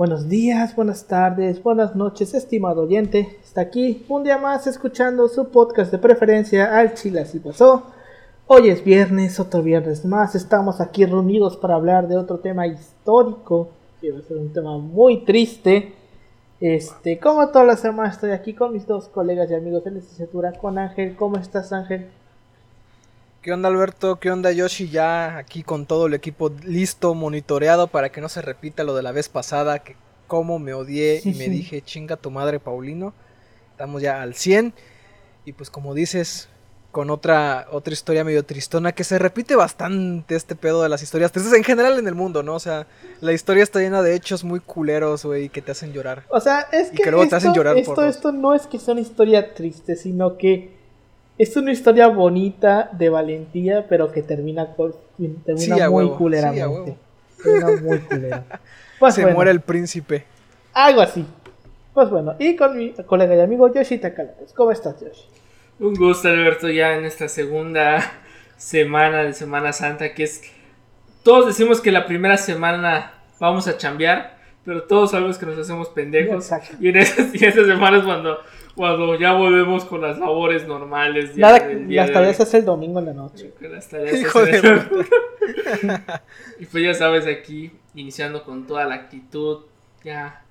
Buenos días, buenas tardes, buenas noches, estimado oyente. Está aquí un día más escuchando su podcast de preferencia al Chile así pasó. Hoy es viernes, otro viernes más. Estamos aquí reunidos para hablar de otro tema histórico, que va a ser un tema muy triste. Este, como todas las semanas estoy aquí con mis dos colegas y amigos de licenciatura, con Ángel. ¿Cómo estás, Ángel? ¿Qué onda Alberto? ¿Qué onda Yoshi? Ya aquí con todo el equipo listo, monitoreado para que no se repita lo de la vez pasada, que como me odié y me dije, chinga tu madre Paulino. Estamos ya al 100 y pues como dices, con otra, otra historia medio tristona que se repite bastante este pedo de las historias tristes en general en el mundo, ¿no? O sea, la historia está llena de hechos muy culeros, güey, que te hacen llorar. O sea, es que, esto, esto, esto no es que sea una historia triste, sino que es una historia bonita de valentía, pero que termina, termina muy culeramente. termina muy culera. Pues Se muere el príncipe. Algo así. Pues bueno, y con mi colega y amigo Yoshi Takalapes. ¿Cómo estás, Yoshi? Un gusto, Alberto, ya en esta segunda semana de Semana Santa, que es... Todos decimos que la primera semana vamos a chambear, pero todos sabemos que nos hacemos pendejos. Y en esas, y esas semanas cuando cuando ya volvemos con las labores normales. Ya Nada, las tareas es el domingo en la noche. Hijo de y pues ya sabes, aquí iniciando con toda la actitud, ya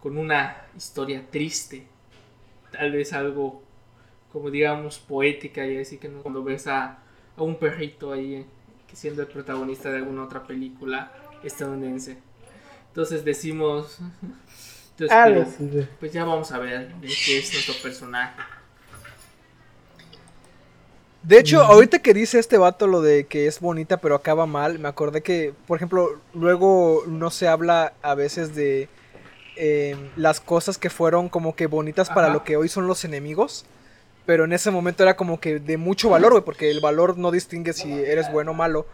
con una historia triste, tal vez algo como digamos poética y así que cuando ves a, a un perrito ahí eh, que siendo el protagonista de alguna otra película estadounidense. Entonces decimos entonces, ah, pues ya vamos a ver de qué es nuestro personaje. De hecho, ahorita que dice este vato lo de que es bonita pero acaba mal, me acordé que, por ejemplo, luego no se habla a veces de em, las cosas que fueron como que bonitas para lo que hoy son los enemigos. Pero en ese momento era como que de mucho valor, güey, porque el valor no distingue si eres bueno o malo.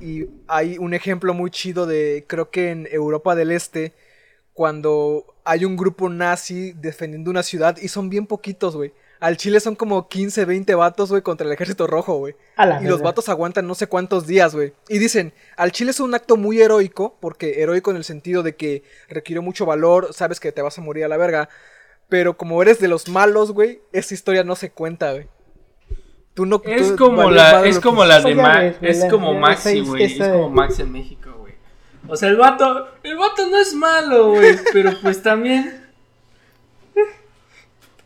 y hay un ejemplo muy chido de, creo que en Europa del Este, cuando hay un grupo nazi defendiendo una ciudad y son bien poquitos, güey. Al Chile son como 15, 20 vatos, güey, contra el ejército rojo, güey. Y los vatos aguantan no sé cuántos días, güey. Y dicen, al Chile es un acto muy heroico, porque heroico en el sentido de que requiere mucho valor, sabes que te vas a morir a la verga. Pero como eres de los malos, güey, esa historia no se cuenta, güey. Tú no, es como la, es como la de Max, es como Maxi, güey, es como Max en México. O sea, el vato, el vato no es malo, güey, pero pues también...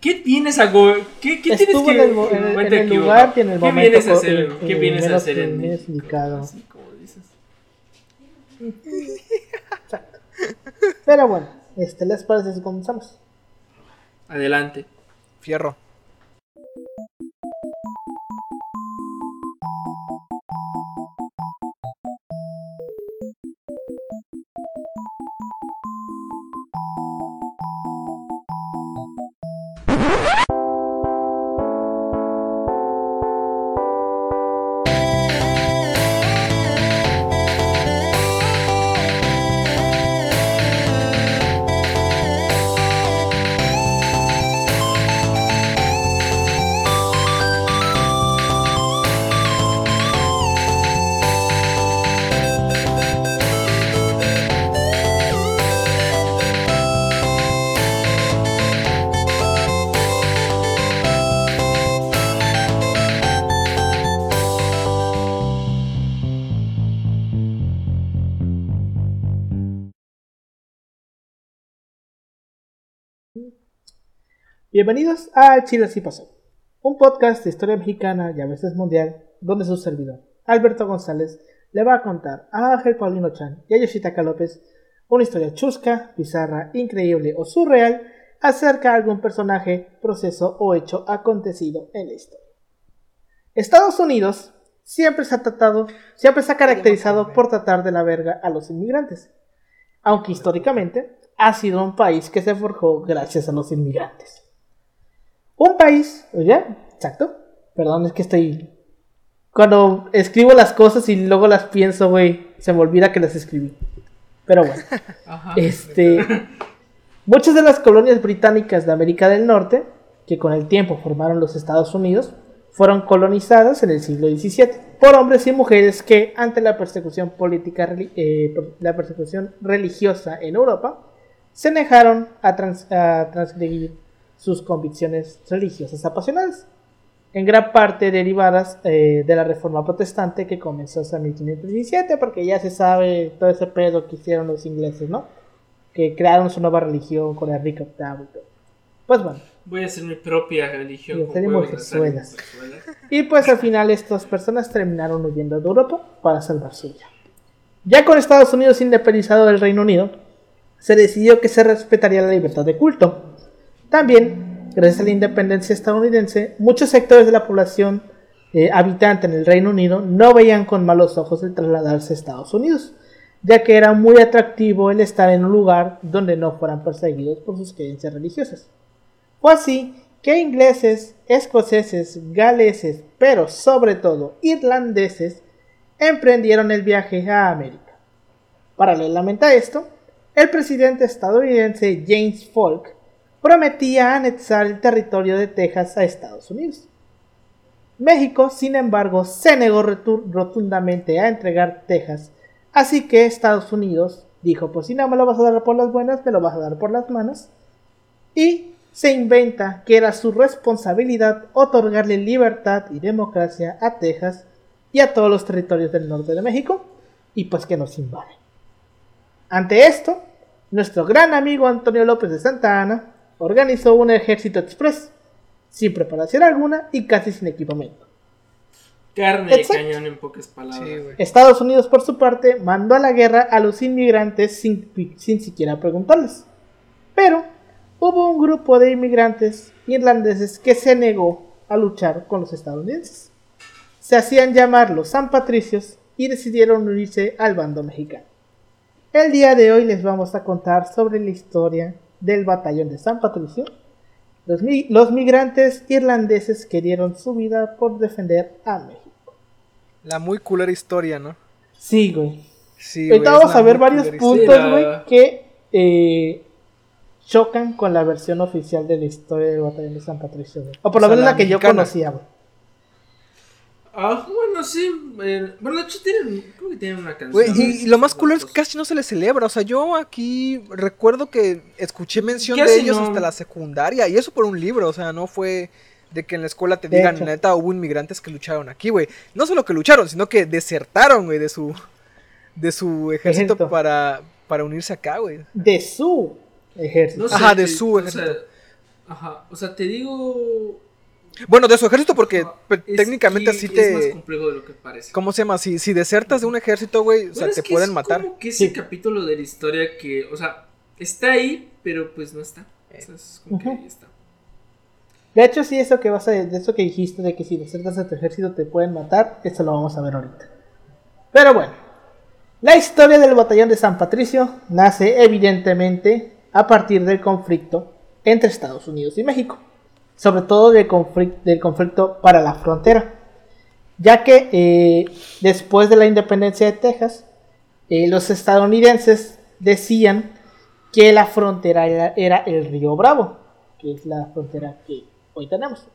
¿Qué tienes a go ¿Qué, qué tienes que en el, en, en el lugar y en el ¿Qué momento vienes a hacer? ¿Qué vienes a hacer en Así como dices. Pero bueno, este, ¿les parece si comenzamos? Adelante. Fierro. Bienvenidos a Chile Así Pasó, un podcast de historia mexicana y a veces mundial, donde su servidor, Alberto González, le va a contar a Ángel Paulino Chan y a Yoshitaka López una historia chusca, bizarra, increíble o surreal acerca de algún personaje, proceso o hecho acontecido en la historia. Estados Unidos siempre se ha tratado, siempre se ha caracterizado por tratar de la verga a los inmigrantes, aunque históricamente ha sido un país que se forjó gracias a los inmigrantes. Un país, ¿ya? Exacto. Perdón, es que estoy. Cuando escribo las cosas y luego las pienso, güey, se me olvida que las escribí. Pero bueno. Este. Muchas de las colonias británicas de América del Norte, que con el tiempo formaron los Estados Unidos, fueron colonizadas en el siglo XVII por hombres y mujeres que, ante la persecución política, eh, la persecución religiosa en Europa, se negaron a, transgredir sus convicciones religiosas apasionadas, en gran parte derivadas eh, de la reforma protestante que comenzó en 1517, porque ya se sabe todo ese pedo que hicieron los ingleses, ¿no? Que crearon su nueva religión con Enrique VIII Pues bueno. Voy a hacer mi propia religión. Y, y pues al final estas personas terminaron huyendo de Europa para salvar su vida. Ya con Estados Unidos independizado del Reino Unido, se decidió que se respetaría la libertad de culto. También, gracias a la independencia estadounidense, muchos sectores de la población eh, habitante en el Reino Unido no veían con malos ojos el trasladarse a Estados Unidos, ya que era muy atractivo el estar en un lugar donde no fueran perseguidos por sus creencias religiosas. Fue así que ingleses, escoceses, galeses, pero sobre todo irlandeses, emprendieron el viaje a América. Paralelamente a esto, el presidente estadounidense James Polk prometía anexar el territorio de Texas a Estados Unidos. México, sin embargo, se negó rotundamente a entregar Texas, así que Estados Unidos dijo, pues si no me lo vas a dar por las buenas, me lo vas a dar por las manos, y se inventa que era su responsabilidad otorgarle libertad y democracia a Texas y a todos los territorios del norte de México, y pues que nos invaden. Ante esto, nuestro gran amigo Antonio López de Santa Ana organizó un ejército express, sin preparación alguna y casi sin equipamiento. Carne de cañón en pocas palabras. Estados Unidos, por su parte, mandó a la guerra a los inmigrantes sin, sin siquiera preguntarles. Pero hubo un grupo de inmigrantes irlandeses que se negó a luchar con los estadounidenses. Se hacían llamar los San Patricios y decidieron unirse al bando mexicano. El día de hoy les vamos a contar sobre la historia del batallón de San Patricio, los, migrantes irlandeses que dieron su vida por defender a México. La muy culera historia, ¿no? Sí, güey. Sí, Ahorita vamos a ver varios puntos, güey, que eh, chocan con la versión oficial de la historia del batallón de San Patricio, O por lo menos la, que yo conocía, güey. Ah, bueno, sí. Eh, bueno, de hecho tienen, creo que tienen una canción. y, lo más cool es que casi no se les celebra. O sea, yo aquí recuerdo que escuché mención de ellos hasta la secundaria. Y eso por un libro. O sea, no fue de que en la escuela te digan, neta, hubo inmigrantes que lucharon aquí, güey. No solo que lucharon, sino que desertaron, güey, de su, de su ejército para, para unirse acá, güey. De su ejército. ajá, de su ejército. ajá, o sea, te digo bueno, de su ejército, porque técnicamente así te. Es más complejo de lo que parece. ¿Cómo se llama? Si, si desertas de un ejército, güey, o sea, te pueden matar. Como que ese capítulo de la historia que, o sea, está ahí, pero pues no está. O sea, es como que ahí está. De hecho, sí, eso que vas a, de eso que dijiste de que si desertas de tu ejército te pueden matar, eso lo vamos a ver ahorita. Pero bueno, la historia del batallón de San Patricio nace evidentemente a partir del conflicto entre Estados Unidos y México sobre todo del conflicto, para la frontera, ya que eh, después de la independencia de Texas, eh, los estadounidenses decían que la frontera era, el río Bravo, que es la frontera que hoy tenemos.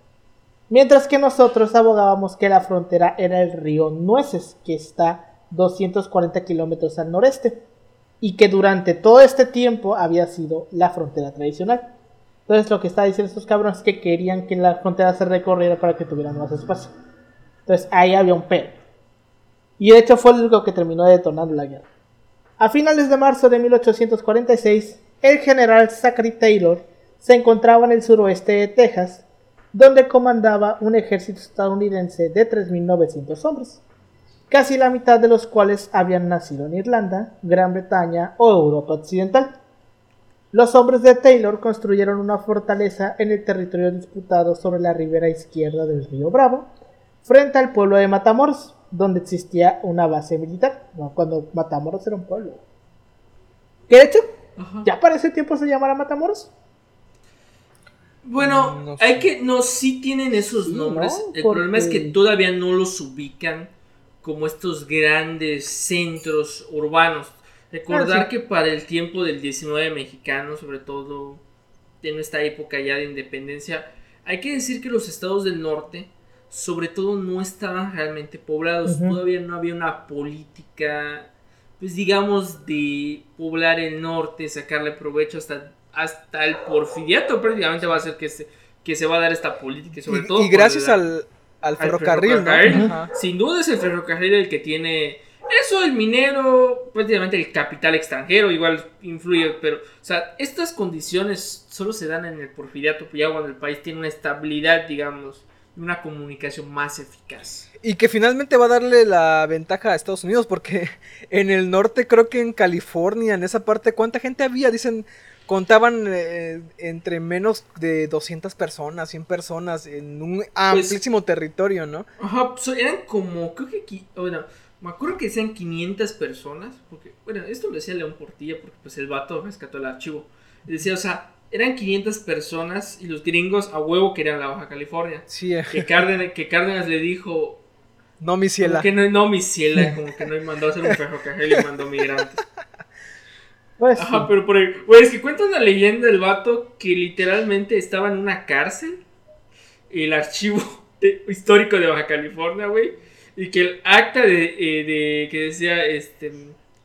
Mientras que nosotros abogábamos que la frontera era el río Nueces, que está 240 kilómetros al noreste, y que durante todo este tiempo había sido la frontera tradicional. Entonces lo que está diciendo estos cabrones es que querían que la frontera se recorriera para que tuvieran más espacio. Entonces ahí había un pero. Y de hecho fue lo que terminó detonando la guerra. A finales de marzo de 1846, el general Zachary Taylor se encontraba en el suroeste de Texas, donde comandaba un ejército estadounidense de 3.900 hombres, casi la mitad de los cuales habían nacido en Irlanda, Gran Bretaña o Europa Occidental. Los hombres de Taylor construyeron una fortaleza en el territorio disputado sobre la ribera izquierda del río Bravo, frente al pueblo de Matamoros, donde existía una base militar, cuando Matamoros era un pueblo. ¿Qué de hecho, ya para ese tiempo se llamara Matamoros. Bueno, hay que, no, sí tienen esos nombres. El problema es que todavía no los ubican como estos grandes centros urbanos. Recordar que para el tiempo del 19 mexicano, sobre todo en esta época ya de independencia, hay que decir que los estados del norte, sobre todo, no estaban realmente poblados. Todavía no había una política pues digamos, de poblar el norte, sacarle provecho hasta, hasta el porfiriato prácticamente va a ser que se, que se va a dar esta política, sobre y, todo... Y gracias al, al, ferrocarril, ¿no? Sin duda es el ferrocarril el que tiene... Eso, el minero, prácticamente el capital extranjero igual influye, pero, o sea, estas condiciones solo se dan en el porfiriato, ya cuando el país tiene una estabilidad, digamos, una comunicación más eficaz. Y que finalmente va a darle la ventaja a Estados Unidos, porque en el norte, creo que en California, en esa parte, ¿cuánta gente había? Dicen, contaban eh, entre menos de 200 personas, 100 personas, en un pues amplísimo territorio, ¿no? Ajá, pues, eran como, creo que aquí, bueno, me acuerdo que sean 500 personas, porque, bueno, esto lo decía León Portilla, porque pues el vato rescató el archivo. decía, o sea, eran 500 personas y los gringos a huevo querían la Baja California. Sí, eh. que, Cárdenas, que Cárdenas le dijo... No, mi ciela. que no, no, mi ciela, como que no mandó a hacer un ferrocarril y mandó migrantes. Pues, Ajá, pero por ahí, güey, es que cuenta una leyenda del vato que literalmente estaba en una cárcel, el archivo histórico de Baja California, güey, y que el acta de, eh, de que decía, este,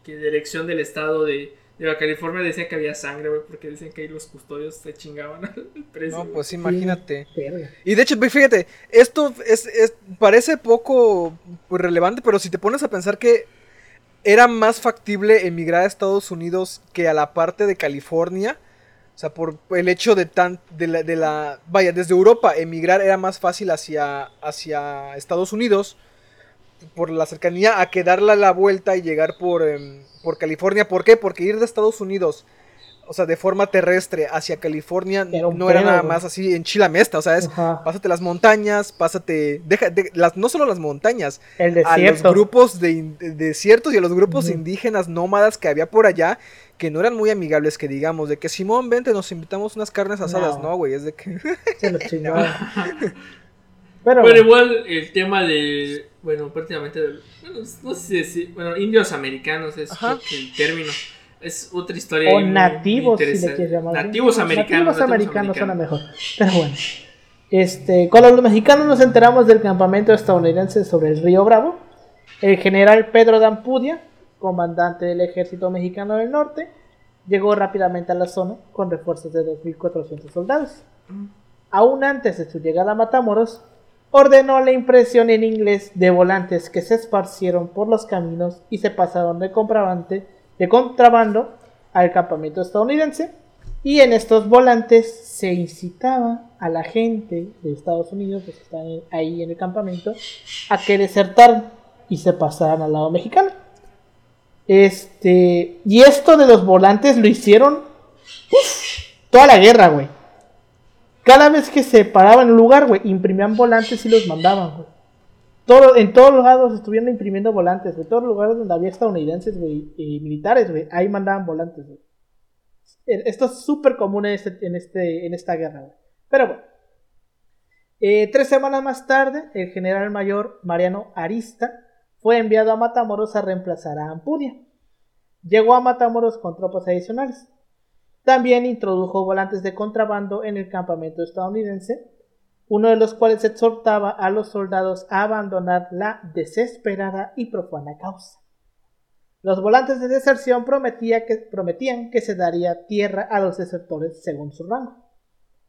que dirección del estado de de Baja California decía que había sangre, güey, porque dicen que ahí los custodios se chingaban al precio. No, pues imagínate. y de hecho, fíjate, esto es, parece poco pues, relevante, pero si te pones a pensar que era más factible emigrar a Estados Unidos que a la parte de California. O sea, por el hecho de tan. de la. De la vaya, desde Europa emigrar era más fácil hacia. hacia Estados Unidos. Por la cercanía a que darle la vuelta y llegar por. Em, por California. ¿Por qué? Porque ir de Estados Unidos, o sea, de forma terrestre hacia California no era nada más así en Chilamesta, o sea, es pásate las montañas, pásate, deja, las, no solo las montañas, a los grupos de, desiertos y a los grupos indígenas nómadas que había por allá, que no eran muy amigables, que digamos, de que Simón, vente, nos invitamos unas carnes asadas, no, güey, es de que... Se lo Pero igual el tema de, bueno, prácticamente, bueno, no sé si, bueno, indios americanos es el término. Es otra historia. O nativos, si le quieres llamar. Nativos americanos. Nativos americanos suena mejor. Pero bueno. Este, con los mexicanos nos enteramos del campamento estadounidense sobre el río Bravo. El general Pedro Dampudia, comandante del ejército mexicano del norte, llegó rápidamente a la zona con refuerzos de 2.400 soldados. Mm. Aún antes de su llegada a Matamoros, ordenó la impresión en inglés de volantes que se esparcieron por los caminos y se pasaron de, de contrabando al campamento estadounidense. Y en estos volantes se incitaba a la gente de Estados Unidos, que están ahí en el campamento, a que desertaran y se pasaran al lado mexicano. Este, y esto de los volantes lo hicieron toda la guerra, güey. Cada vez que se paraban en un lugar, güey, imprimían volantes y los mandaban, güey. En todos los lados estuvieron imprimiendo volantes, En Todos los lugares donde había estadounidenses, güey, y militares, güey, ahí mandaban volantes, güey. Eh, esto es súper común en, este, este, en esta guerra, güey. Pero bueno. Eh, tres semanas más tarde, el general mayor Mariano Arista fue enviado a Matamoros a reemplazar a Ampudia. Llegó a Matamoros con tropas adicionales. También introdujo volantes de contrabando en el campamento estadounidense, uno de los cuales exhortaba a los soldados a abandonar la desesperada y profana causa. Los volantes de deserción prometían que se daría tierra a los desertores según su rango.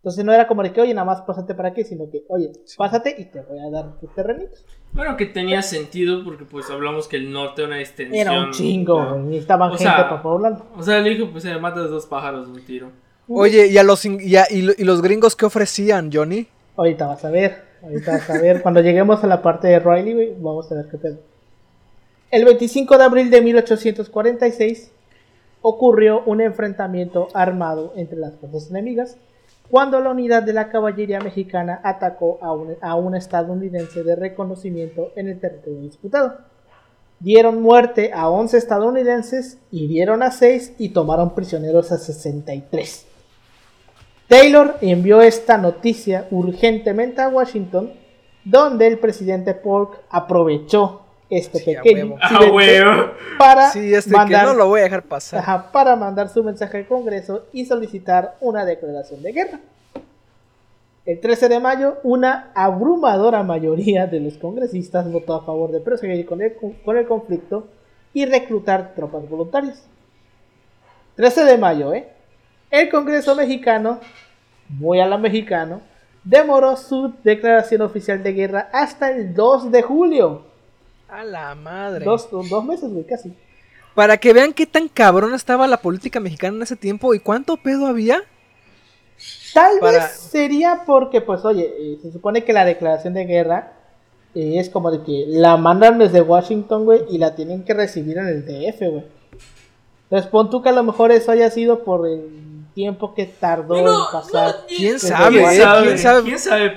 Entonces no era como de que, oye, nada más pásate para aquí, sino que, oye, pásate y te voy a dar tus terrenitos. Bueno, que tenía sentido porque pues hablamos que el norte era una extensión. Era un chingo, necesitaban gente para poblarlo. O sea, le dijo, pues se matas dos pájaros de un tiro. Oye, ¿y, a los, y, y, los gringos qué ofrecían, Johnny? Ahorita vas a ver, ahorita vas a ver. Cuando lleguemos a la parte de Riley, vamos a ver qué pedo. El 25 de abril de 1846 ocurrió un enfrentamiento armado entre las fuerzas enemigas cuando la unidad de la caballería mexicana atacó a un, estadounidense de reconocimiento en el territorio disputado. Dieron muerte a 11 estadounidenses, hirieron a 6 y tomaron prisioneros a 63. Taylor envió esta noticia urgentemente a Washington, donde el presidente Polk aprovechó este pequeño para este mandar, no lo voy a dejar pasar. para mandar su mensaje al Congreso y solicitar una declaración de guerra. El 13 de mayo, una abrumadora mayoría de los congresistas votó a favor de proseguir con el, con el conflicto y reclutar tropas voluntarias. 13 de mayo, ¿eh? El Congreso mexicano, muy a la mexicano, demoró su declaración oficial de guerra hasta el 2 de julio. A la madre. Dos, dos meses, güey, casi. Para que vean qué tan cabrón estaba la política mexicana en ese tiempo y cuánto pedo había. Tal vez sería porque, pues, oye, eh, se supone que la declaración de guerra eh, es como de que la mandan desde Washington, güey, y la tienen que recibir en el DF, güey. Entonces, pon tú que a lo mejor eso haya sido por el tiempo que tardó en pasar. ¿Quién sabe? ¿Quién sabe? ¿Quién sabe?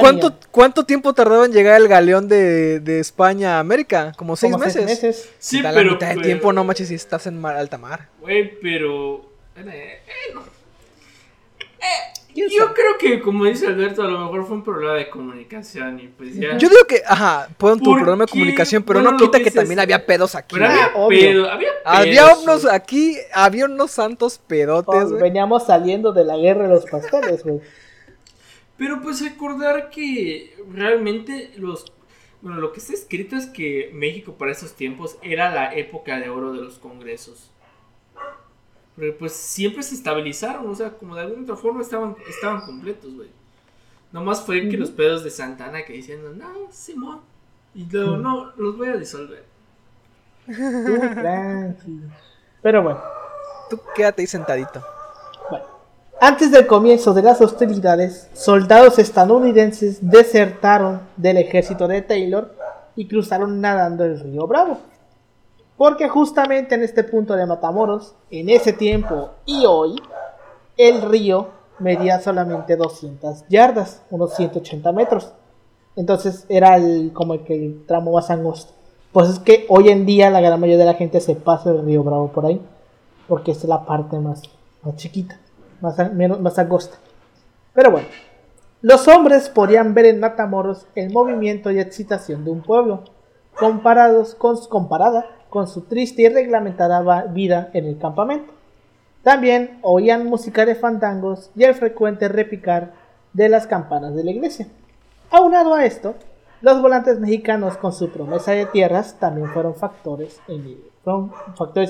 ¿cuánto, ¿Cuánto tiempo tardó en llegar el galeón de, de España a América? ¿Como seis Como meses? Seis meses. Sí, pero, la mitad de tiempo no manches si estás en alta mar. Güey, pero... Eh, eh, no. eh, yo creo que, como dice Alberto, a lo mejor fue un problema de comunicación y pues ya. Yo digo que, ajá, fue un problema de comunicación, pero no quita que, también había pedos aquí. Pero había, pedo, había pedos. Había unos aquí, había unos santos pedotes. Oh, veníamos saliendo de la guerra de los pasteles, güey. Pero pues recordar que realmente los. Bueno, lo que está escrito es que México para esos tiempos era la época de oro de los congresos. Pero pues siempre se estabilizaron, o sea, como de alguna otra forma estaban, estaban completos, güey. Nomás fue que los pedos de Santana que diciendo, no, Simón. Y luego, no, los voy a disolver. Pero bueno. Tú quédate ahí sentadito. Bueno. Antes del comienzo de las hostilidades, soldados estadounidenses desertaron del ejército de Taylor y cruzaron nadando el río Bravo. Porque justamente en este punto de Matamoros, en ese tiempo y hoy, el río medía solamente 200 yardas, unos 180 metros. Entonces era el, como el, que el tramo más angosto. Pues es que hoy en día la gran mayoría de la gente se pasa el río Bravo por ahí. Porque es la parte más, más chiquita, más, menos, más angosta. Pero bueno, los hombres podían ver en Matamoros el movimiento y excitación de un pueblo, comparados con, comparada con su triste y reglamentada vida en el campamento. También oían música de fandangos y el frecuente repicar de las campanas de la iglesia. Aunado a esto, los volantes mexicanos con su promesa de tierras también fueron factores,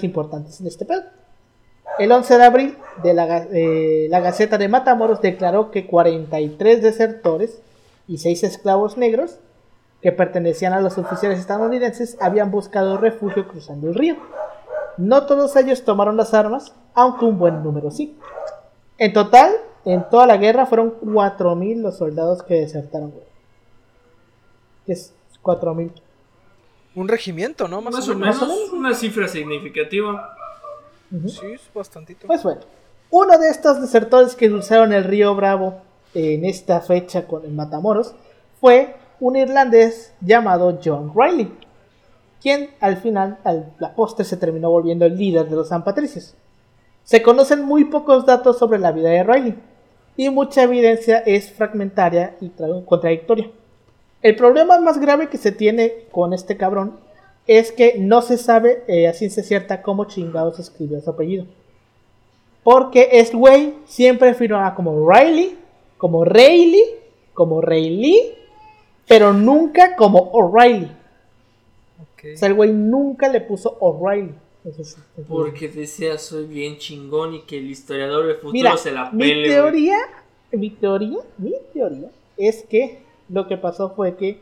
importantes en este pedo. El 11 de abril, de la, eh, la, Gaceta de Matamoros declaró que 43 desertores y 6 esclavos negros que pertenecían a los oficiales estadounidenses habían buscado refugio cruzando el río. No todos ellos tomaron las armas, aunque un buen número sí. En total, en toda la guerra fueron 4.000 los soldados que desertaron. Es 4.000. Un regimiento, ¿no? Más, o, menos, Una cifra significativa. Sí, es bastantito. Pues bueno, uno de estos desertores que cruzaron el río Bravo en esta fecha con el Matamoros fue un irlandés llamado John Riley, quien al final, al la postre, se terminó volviendo el líder de los San Patricios. Se conocen muy pocos datos sobre la vida de Riley, y mucha evidencia es fragmentaria y contradictoria. El problema más grave que se tiene con este cabrón es que no se sabe eh, a ciencia cierta cómo chingados escribió su apellido. Porque este güey siempre firmaba como Riley, como Rayleigh, como Rayleigh pero nunca como O'Reilly. O sea, el güey nunca le puso O'Reilly. Porque decía soy bien chingón y que el historiador de futuro se la pele. Mi teoría, mi teoría, mi teoría es que lo que pasó fue que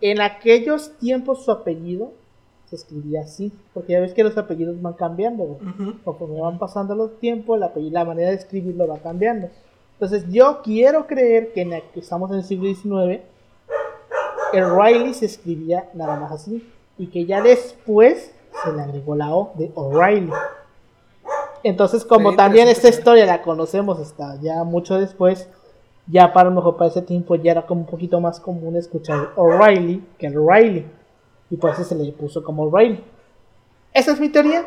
en aquellos tiempos su apellido se escribía así, porque ya ves que los apellidos van cambiando, uh -huh. van pasando los tiempos, la, la manera de escribirlo va cambiando. Entonces yo quiero creer que, en que estamos en el siglo XIX el Riley se escribía nada más así y que ya después se le agregó la O de O'Reilly. Entonces, como también esta historia la conocemos hasta ya mucho después, ya para lo mejor para ese tiempo ya era como un poquito más común escuchar O'Reilly que el Riley. Y por eso se le puso como O'Reilly. Esa es mi teoría.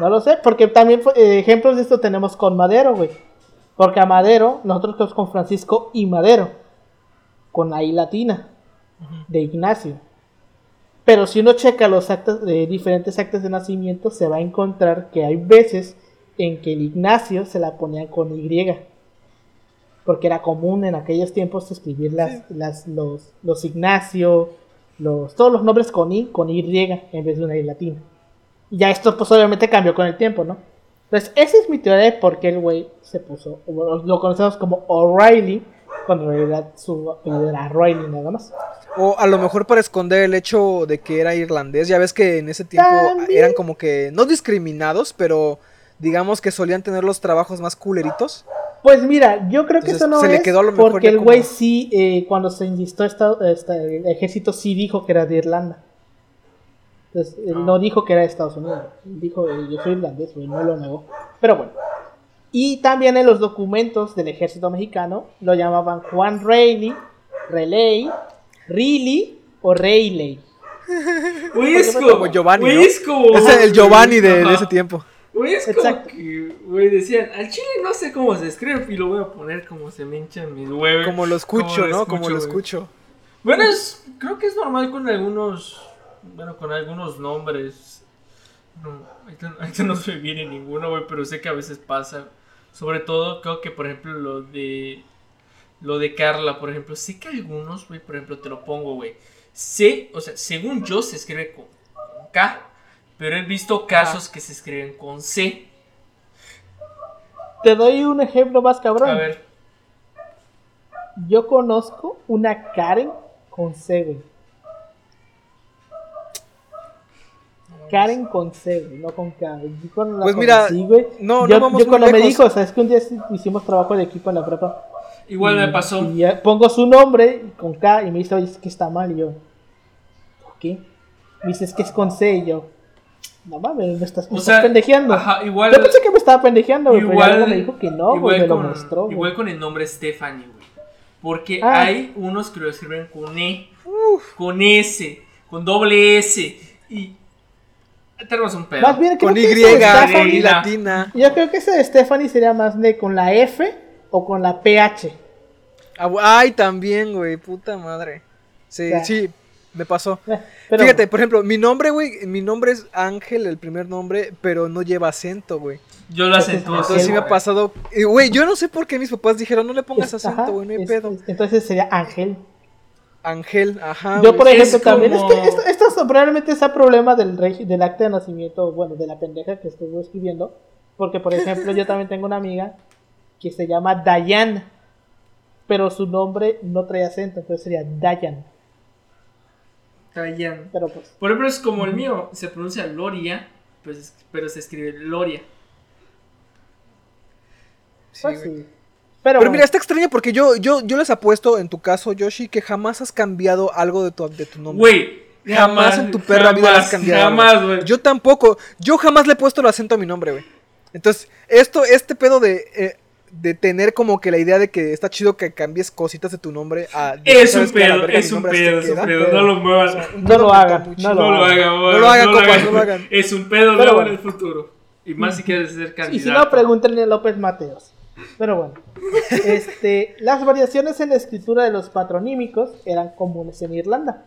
No lo sé, porque también eh, ejemplos de esto tenemos con Madero, güey. Porque a Madero, nosotros con Francisco y Madero. Con la I latina de Ignacio. Pero si uno checa los actos de diferentes actos de nacimiento, se va a encontrar que hay veces en que el Ignacio se la ponía con Y. Porque era común en aquellos tiempos escribir las, las, los, los Ignacio, los, todos los nombres con I, con Y en vez de una I latina. Y ya esto pues obviamente cambió con el tiempo, ¿no? Entonces, esa es mi teoría de por qué el güey se puso, lo conocemos como O'Reilly, cuando en realidad su apellido era Riley nada más. O a lo mejor para esconder el hecho de que era irlandés. Ya ves que en ese tiempo eran como que no discriminados, pero digamos que solían tener los trabajos más culeritos. Pues mira, yo creo que eso no es porque el güey sí, eh, cuando se enlistó el ejército sí dijo que era de Irlanda. Entonces, él ah. no dijo que era de Estados Unidos. Dijo, eh, yo soy irlandés, güey, no lo negó. Pero bueno. Y también en los documentos del ejército mexicano lo llamaban Juan Reilly, Relay, Riley o Reilly. Güey, como Giovanni. es el Giovanni de, ese tiempo. Güey, es como que, güey, decían, al chile no sé cómo se escribe y lo voy a poner como se me hinchan mis huevos. Como lo escucho, ¿no? como lo escucho. Bueno, es, creo que es normal con algunos, bueno, con algunos nombres. No, ahorita no se me viene ninguno, güey, pero sé que a veces pasa. Sobre todo, creo que, por ejemplo, lo de. Lo de Carla, por ejemplo. Sé que algunos, güey, por ejemplo, te lo pongo, güey. Sé, o sea, según yo se escribe con, K. Pero he visto casos que se escriben con C. Te doy un ejemplo más cabrón. A ver. Yo conozco una Karen con C, güey. Karen con C, no con K. pues mira, güey. No, yo, no vamos yo cuando me dijo, o sea, es que un día hicimos trabajo de equipo en la prepa. Igual me pasó. Y pongo su nombre con K y me dice, oye, es que está mal. Y yo, ¿por qué? Me dice, es que es con C. Y yo, no mames, me estás, pendejeando. Ajá, igual. Yo pensé que me estaba pendejeando, güey. Igual, pero me dijo que no, güey, me lo mostró. Igual con el nombre Stephanie, güey. Porque ah. hay unos que lo escriben con E, con S, con doble S. Y tenemos un pedo. Más bien con Y, y latina. Yo creo que ese de Stephanie sería más de con la F o con la PH. Ah, ay, también, güey, puta madre. Sí, sí, me pasó. Fíjate, por ejemplo, mi nombre, güey, mi nombre es Ángel, el primer nombre, pero no lleva acento, güey. Yo lo acentúo. Entonces sí me ha pasado. Güey, yo no sé por qué mis papás dijeron, no le pongas acento, güey, no hay pedo. Entonces sería Ángel. Ángel, ajá. Yo, por ejemplo, también. Es que esto, esto probablemente es problema del, del acta de nacimiento, bueno, de la pendeja que estuve escribiendo. Porque, por ejemplo, yo también tengo una amiga que se llama Dayan. Pero su nombre no trae acento, entonces sería Dayan. Dayan. Pero pues, por ejemplo, es como el mío, se pronuncia Loria, pues, pero se escribe Loria. Pues sí, pero, mira, está extraño porque yo, yo, yo les apuesto, en tu caso, Yoshi, que jamás has cambiado algo de tu, de tu nombre. Güey, jamás, en tu perra vida has cambiado. Jamás, güey. Yo tampoco. Yo jamás le he puesto el acento a mi nombre, güey. Entonces, esto, este pedo de, eh, de tener como que la idea de que está chido que cambies cositas de tu nombre a. Es un pedo, es un pedo, es un pedo. No lo muevas. No, lo hagan. No lo hagan. No lo hagan, no lo hagan. Es un pedo luego en el futuro. Y más si quieres ser candidato. Y si no, pregúntenle a López Mateos. Pero bueno, este, las variaciones en la escritura de los patronímicos eran comunes en Irlanda,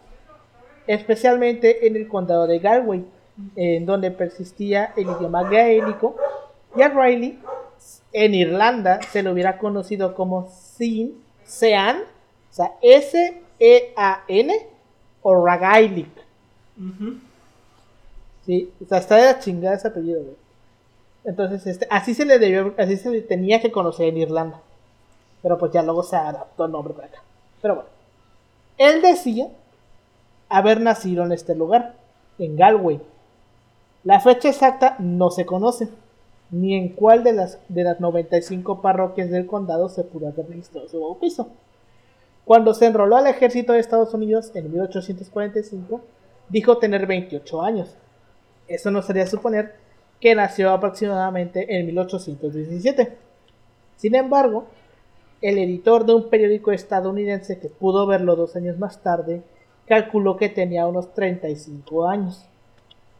especialmente en el condado de Galway, en donde persistía el idioma gaélico, y a Riley en Irlanda se lo hubiera conocido como Sin, Sean, o sea, S-E-A-N o Ragailic. Sí, o sea, está de la chingada ese apellido, güey. Entonces, este, así se le debió, así se le tenía que conocer en Irlanda. Pero pues ya luego se adaptó el nombre para acá. Pero bueno. Él decía haber nacido en este lugar, en Galway. La fecha exacta no se conoce, ni en cuál de las, de las 95 parroquias del condado se pudo haber registrado su bautizo. Cuando se enroló al ejército de Estados Unidos en 1845, dijo tener 28 años. Eso nos haría suponer que nació aproximadamente en 1817. Sin embargo, el editor de un periódico estadounidense que pudo verlo dos años más tarde calculó que tenía unos 35 años,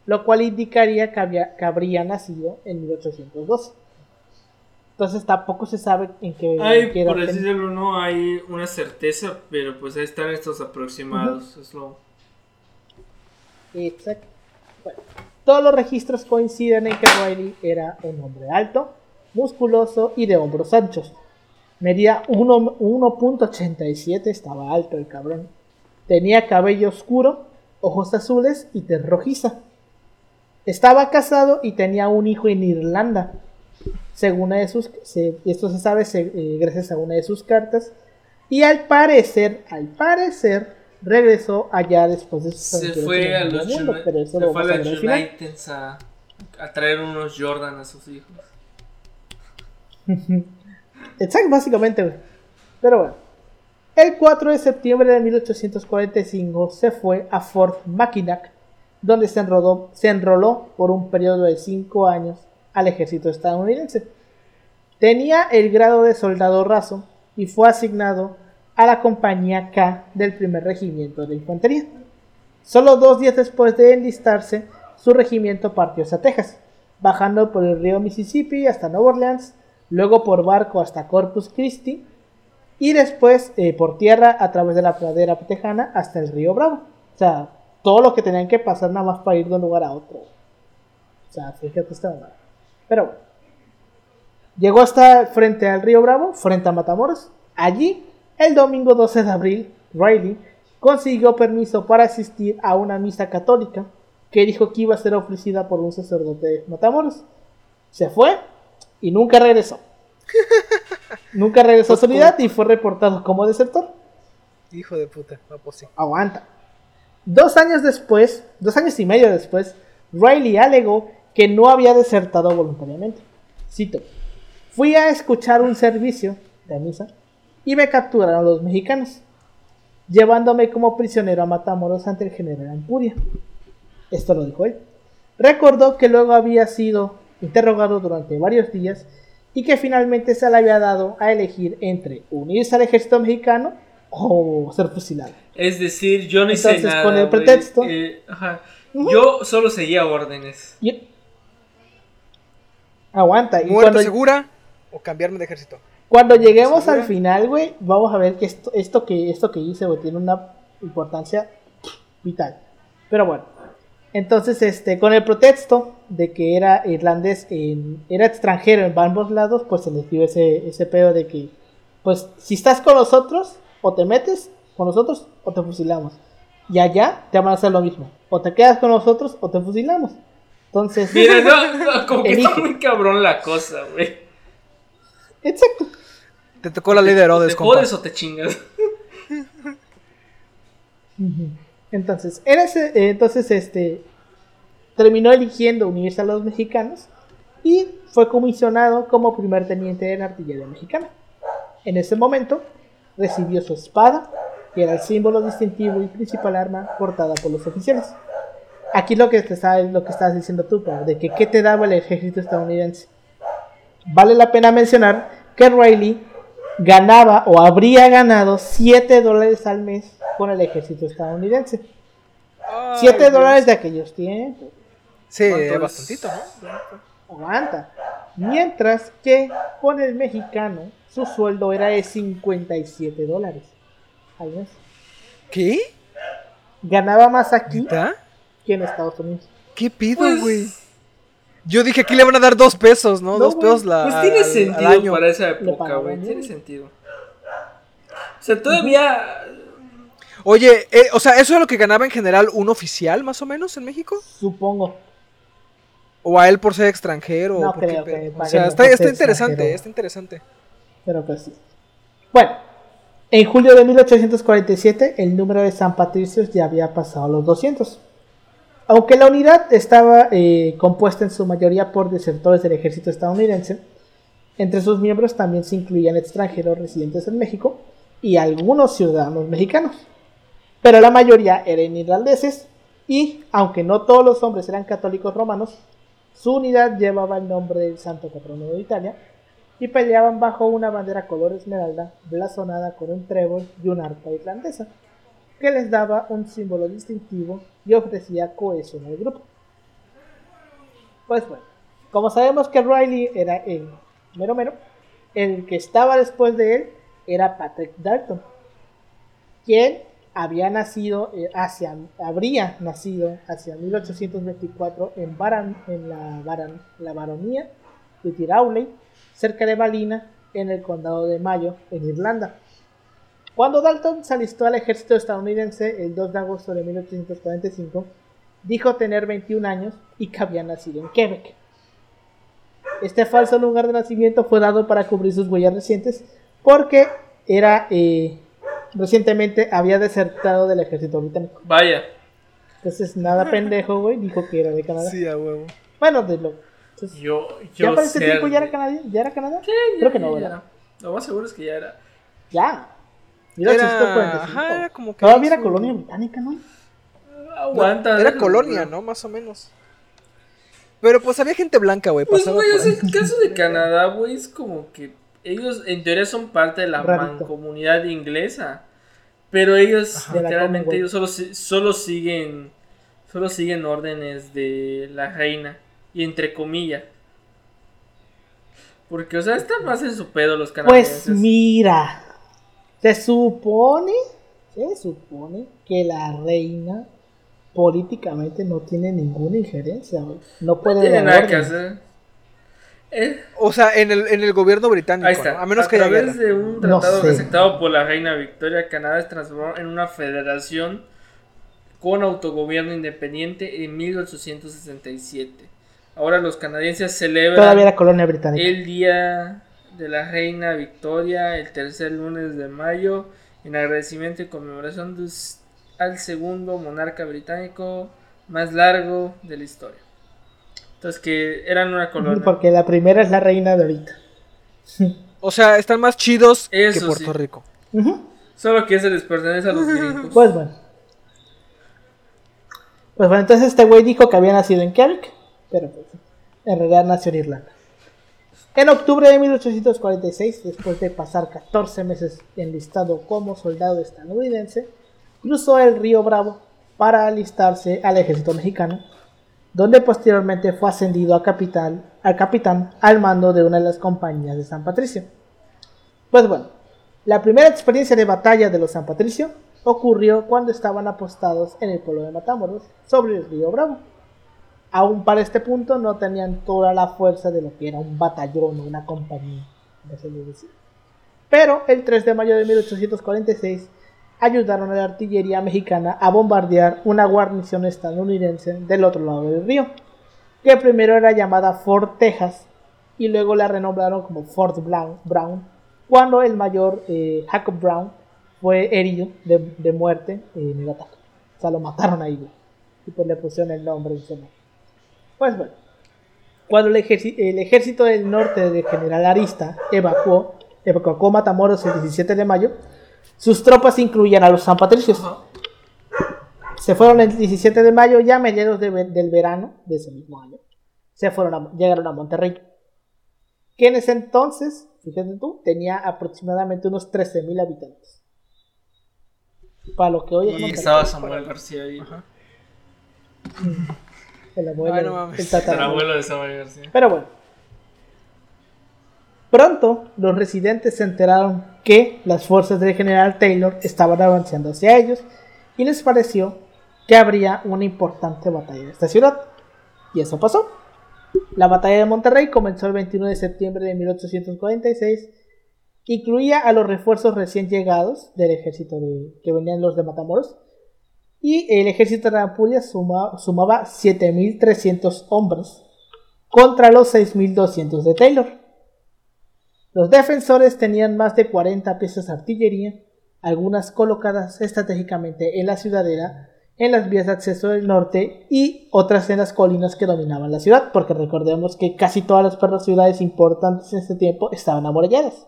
lo cual indicaría que, habría nacido en 1812. Entonces tampoco se sabe en qué... Hay, por decirlo, no hay una certeza, pero pues ahí están estos aproximados. es lo... Exacto. Bueno. Todos los registros coinciden en que Riley era un hombre alto, musculoso y de hombros anchos. Medía 1.87, estaba alto el cabrón. Tenía cabello oscuro, ojos azules y tez rojiza. Estaba casado y tenía un hijo en Irlanda. Según una de sus, esto se sabe eh, gracias a una de sus cartas. Y al parecer, al parecer, regresó allá después de Se fue a los mundo, se fue a los Uniteds a, a traer unos Jordan a sus hijos. Exacto, básicamente, Pero bueno. El 4 de septiembre de 1845 se fue a Fort Mackinac, donde se enroló, por un periodo de 5 años al ejército estadounidense. Tenía el grado de soldado raso y fue asignado a la compañía K del primer regimiento de infantería. Solo dos días después de enlistarse, su regimiento partió hacia Texas, bajando por el río Mississippi hasta Nueva Orleans, luego por barco hasta Corpus Christi y después eh, por tierra a través de la pradera tejana hasta el río Bravo. O sea, todo lo que tenían que pasar nada más para ir de un lugar a otro. O sea, fíjate esta onda. Pero bueno. Llegó hasta frente al río Bravo, frente a Matamoros. Allí, el domingo 12 de abril, Riley consiguió permiso para asistir a una misa católica que dijo que iba a ser ofrecida por un sacerdote de Matamoros. Se fue y nunca regresó. nunca regresó a su unidad y fue reportado como desertor. Hijo de puta, no pues sí. Aguanta. Dos años después, dos años y medio después, Riley alegó que no había desertado voluntariamente. Cito, fui a escuchar un servicio de misa y me capturaron los mexicanos, llevándome como prisionero a Matamoros ante el general Ampuria. Esto lo dijo él. Recordó que luego había sido interrogado durante varios días y que finalmente se le había dado a elegir entre unirse al ejército mexicano o ser fusilado. Es decir, yo no hice nada. con el pretexto. Eh, yo solo seguía órdenes. Aguanta. Y cuando... segura o cambiarme de ejército? Cuando lleguemos al final, güey, vamos a ver que esto, esto que esto que hice, güey, tiene una importancia vital. Pero bueno, entonces, este, con el pretexto de que era irlandés, era extranjero en ambos lados, pues se les dio ese, ese pedo de que, pues, si estás con nosotros, o te metes con nosotros, o te fusilamos. Y allá te van a hacer lo mismo. O te quedas con nosotros, o te fusilamos. Entonces. Mira, no, como que está muy cabrón la cosa, güey. Exacto. Te tocó la ley de Herodes, ¿Te jodes o te chingas? Entonces, ese, eh, entonces este terminó eligiendo unirse a los mexicanos y fue comisionado como primer teniente la artillería mexicana. En ese momento recibió su espada, que era el símbolo distintivo y principal arma portada por los oficiales. Aquí lo que te lo que estás diciendo tú, de que qué te daba el ejército estadounidense. Vale la pena mencionar que Riley ganaba o habría ganado 7 dólares al mes con el ejército estadounidense. 7 dólares de aquellos tiempos. Sí, es bastantito, ¿no? Aguanta. Mientras que con el mexicano su sueldo era de 57 dólares al mes. ¿Qué? Ganaba más aquí que en Estados Unidos. ¿Qué pido, pues, güey? Yo dije aquí le van a dar dos pesos, ¿no? dos pesos la. Pues tiene sentido para esa época, güey. Tiene sentido. O sea, todavía Oye, eh, o sea, ¿eso es lo que ganaba en general un oficial, más o menos, en México? Supongo. ¿O a él por ser extranjero? No creo que O sea, está, está interesante, está interesante. Pero pues sí. Bueno, en julio de 1847 el número de San Patricios ya había pasado los 200. Aunque la unidad estaba eh, compuesta en su mayoría por desertores del ejército estadounidense, entre sus miembros también se incluían extranjeros residentes en México y algunos ciudadanos mexicanos. Pero la mayoría eran irlandeses y, aunque no todos los hombres eran católicos romanos, su unidad llevaba el nombre del santo patrono de Italia y peleaban bajo una bandera color esmeralda blasonada con un trébol y una arpa irlandesa, que les daba un símbolo distintivo y ofrecía cohesión al grupo. Pues bueno, como sabemos que Riley era el mero mero, el que estaba después de él era Patrick Dalton, quien había nacido eh, hacia, habría nacido hacia 1824 en, Baran, en la, Baran, la baronía de Tirauley, cerca de Balina, en el condado de Mayo, en Irlanda. Cuando Dalton se alistó al ejército estadounidense el 2 de agosto de 1845, dijo tener 21 años y que había nacido en Quebec. Este falso lugar de nacimiento fue dado para cubrir sus huellas recientes porque era eh, recientemente había desertado del ejército británico. Vaya. Entonces, nada pendejo, güey, dijo que era de Canadá. Sí, a huevo. Bueno, de lo. entonces, Yo, ¿Ya yo para ese tiempo ya era Canadá? ¿Ya era Canadá? Sí, Creo ya- que no, ya ¿verdad? era. Lo más seguro es que ya era. Ya. Era, 1845. ajá, era como que Todavía era su- colonia británica, ¿no? Aguanta. Era déjalo, colonia. ¿no? Más o menos. Pero pues había gente blanca, güey. Pues, pasaba güey, o sea, el caso de Canadá, güey, es como que ellos en teoría son parte de la Rarito. mancomunidad inglesa. Pero ellos, Ajá. Literalmente, ellos solo, solo siguen solo siguen órdenes de la reina. Y entre comillas. Porque, o sea, están más en su pedo los canadienses. Pues mira, se supone, se supone que la reina políticamente no tiene ninguna injerencia, güey. No puede no tiene nada que hacer. Eh, O sea, en el, en el gobierno británico, Ahí está. ¿no? A menos a que haya través de un No tratado sé. aceptado por la reina Victoria, Canadá se transformó en una federación con autogobierno independiente en 1867. Ahora los canadienses celebran Todavía era colonia británica. el día de la reina Victoria, el tercer lunes de mayo, en agradecimiento y conmemoración de al segundo monarca británico más largo de la historia. Entonces que eran una colonia. Porque la primera es la reina de ahorita. O sea, están más chidos que Eso Puerto sí. Rico. Solo que se les pertenece a los gringos. Pues bueno. Pues bueno, entonces este güey dijo que había nacido en Quebec, pero pues en realidad nació en Irlanda. En octubre de 1846, después de pasar 14 meses enlistado como soldado estadounidense, cruzó el río Bravo para alistarse al ejército mexicano, donde posteriormente fue ascendido a capitán, al capitán al mando de una de las compañías de San Patricio. Pues bueno, la primera experiencia de batalla de los San Patricio ocurrió cuando estaban apostados en el pueblo de Matamoros sobre el río Bravo. Aún para este punto no tenían toda la fuerza de lo que era un batallón o una compañía, se. Pero el 3 de mayo de 1846 ayudaron a la artillería mexicana a bombardear una guarnición estadounidense del otro lado del río, que primero era llamada Fort Texas y luego la renombraron como Fort Brown, cuando el mayor eh, Jacob Brown fue herido de, muerte en el ataque. O sea, lo mataron ahí. Y pues le pusieron el nombre su honor. Pues bueno, cuando el, ejército del norte de General Arista evacuó, evacuó Matamoros el 17 de mayo, sus tropas incluían a los San Patricios. Ajá. Se fueron el 17 de mayo, ya a mediados de del verano de ese mismo año. Se fueron a- llegaron a Monterrey. Que en ese entonces, fíjate tú, tenía aproximadamente unos 13.000 habitantes. Para lo que hoy es Y estaba Samuel García ahí. El abuelo, Ay, no mames. el El abuelo de Samuel García. Pero bueno. Pronto los residentes se enteraron que las fuerzas del general Taylor estaban avanzando hacia ellos y les pareció que habría una importante batalla en esta ciudad. Y eso pasó. La batalla de Monterrey comenzó el 21 de septiembre de 1846. Incluía a los refuerzos recién llegados del ejército de- que venían los de Matamoros. Y el ejército de Ampurias suma- sumaba 7.300 hombres contra los 6.200 de Taylor. Los defensores tenían más de 40 piezas de artillería, algunas colocadas estratégicamente en la ciudadela, en las vías de acceso del norte y otras en las colinas que dominaban la ciudad, porque recordemos que casi todas las ciudades importantes en este tiempo estaban amuralladas.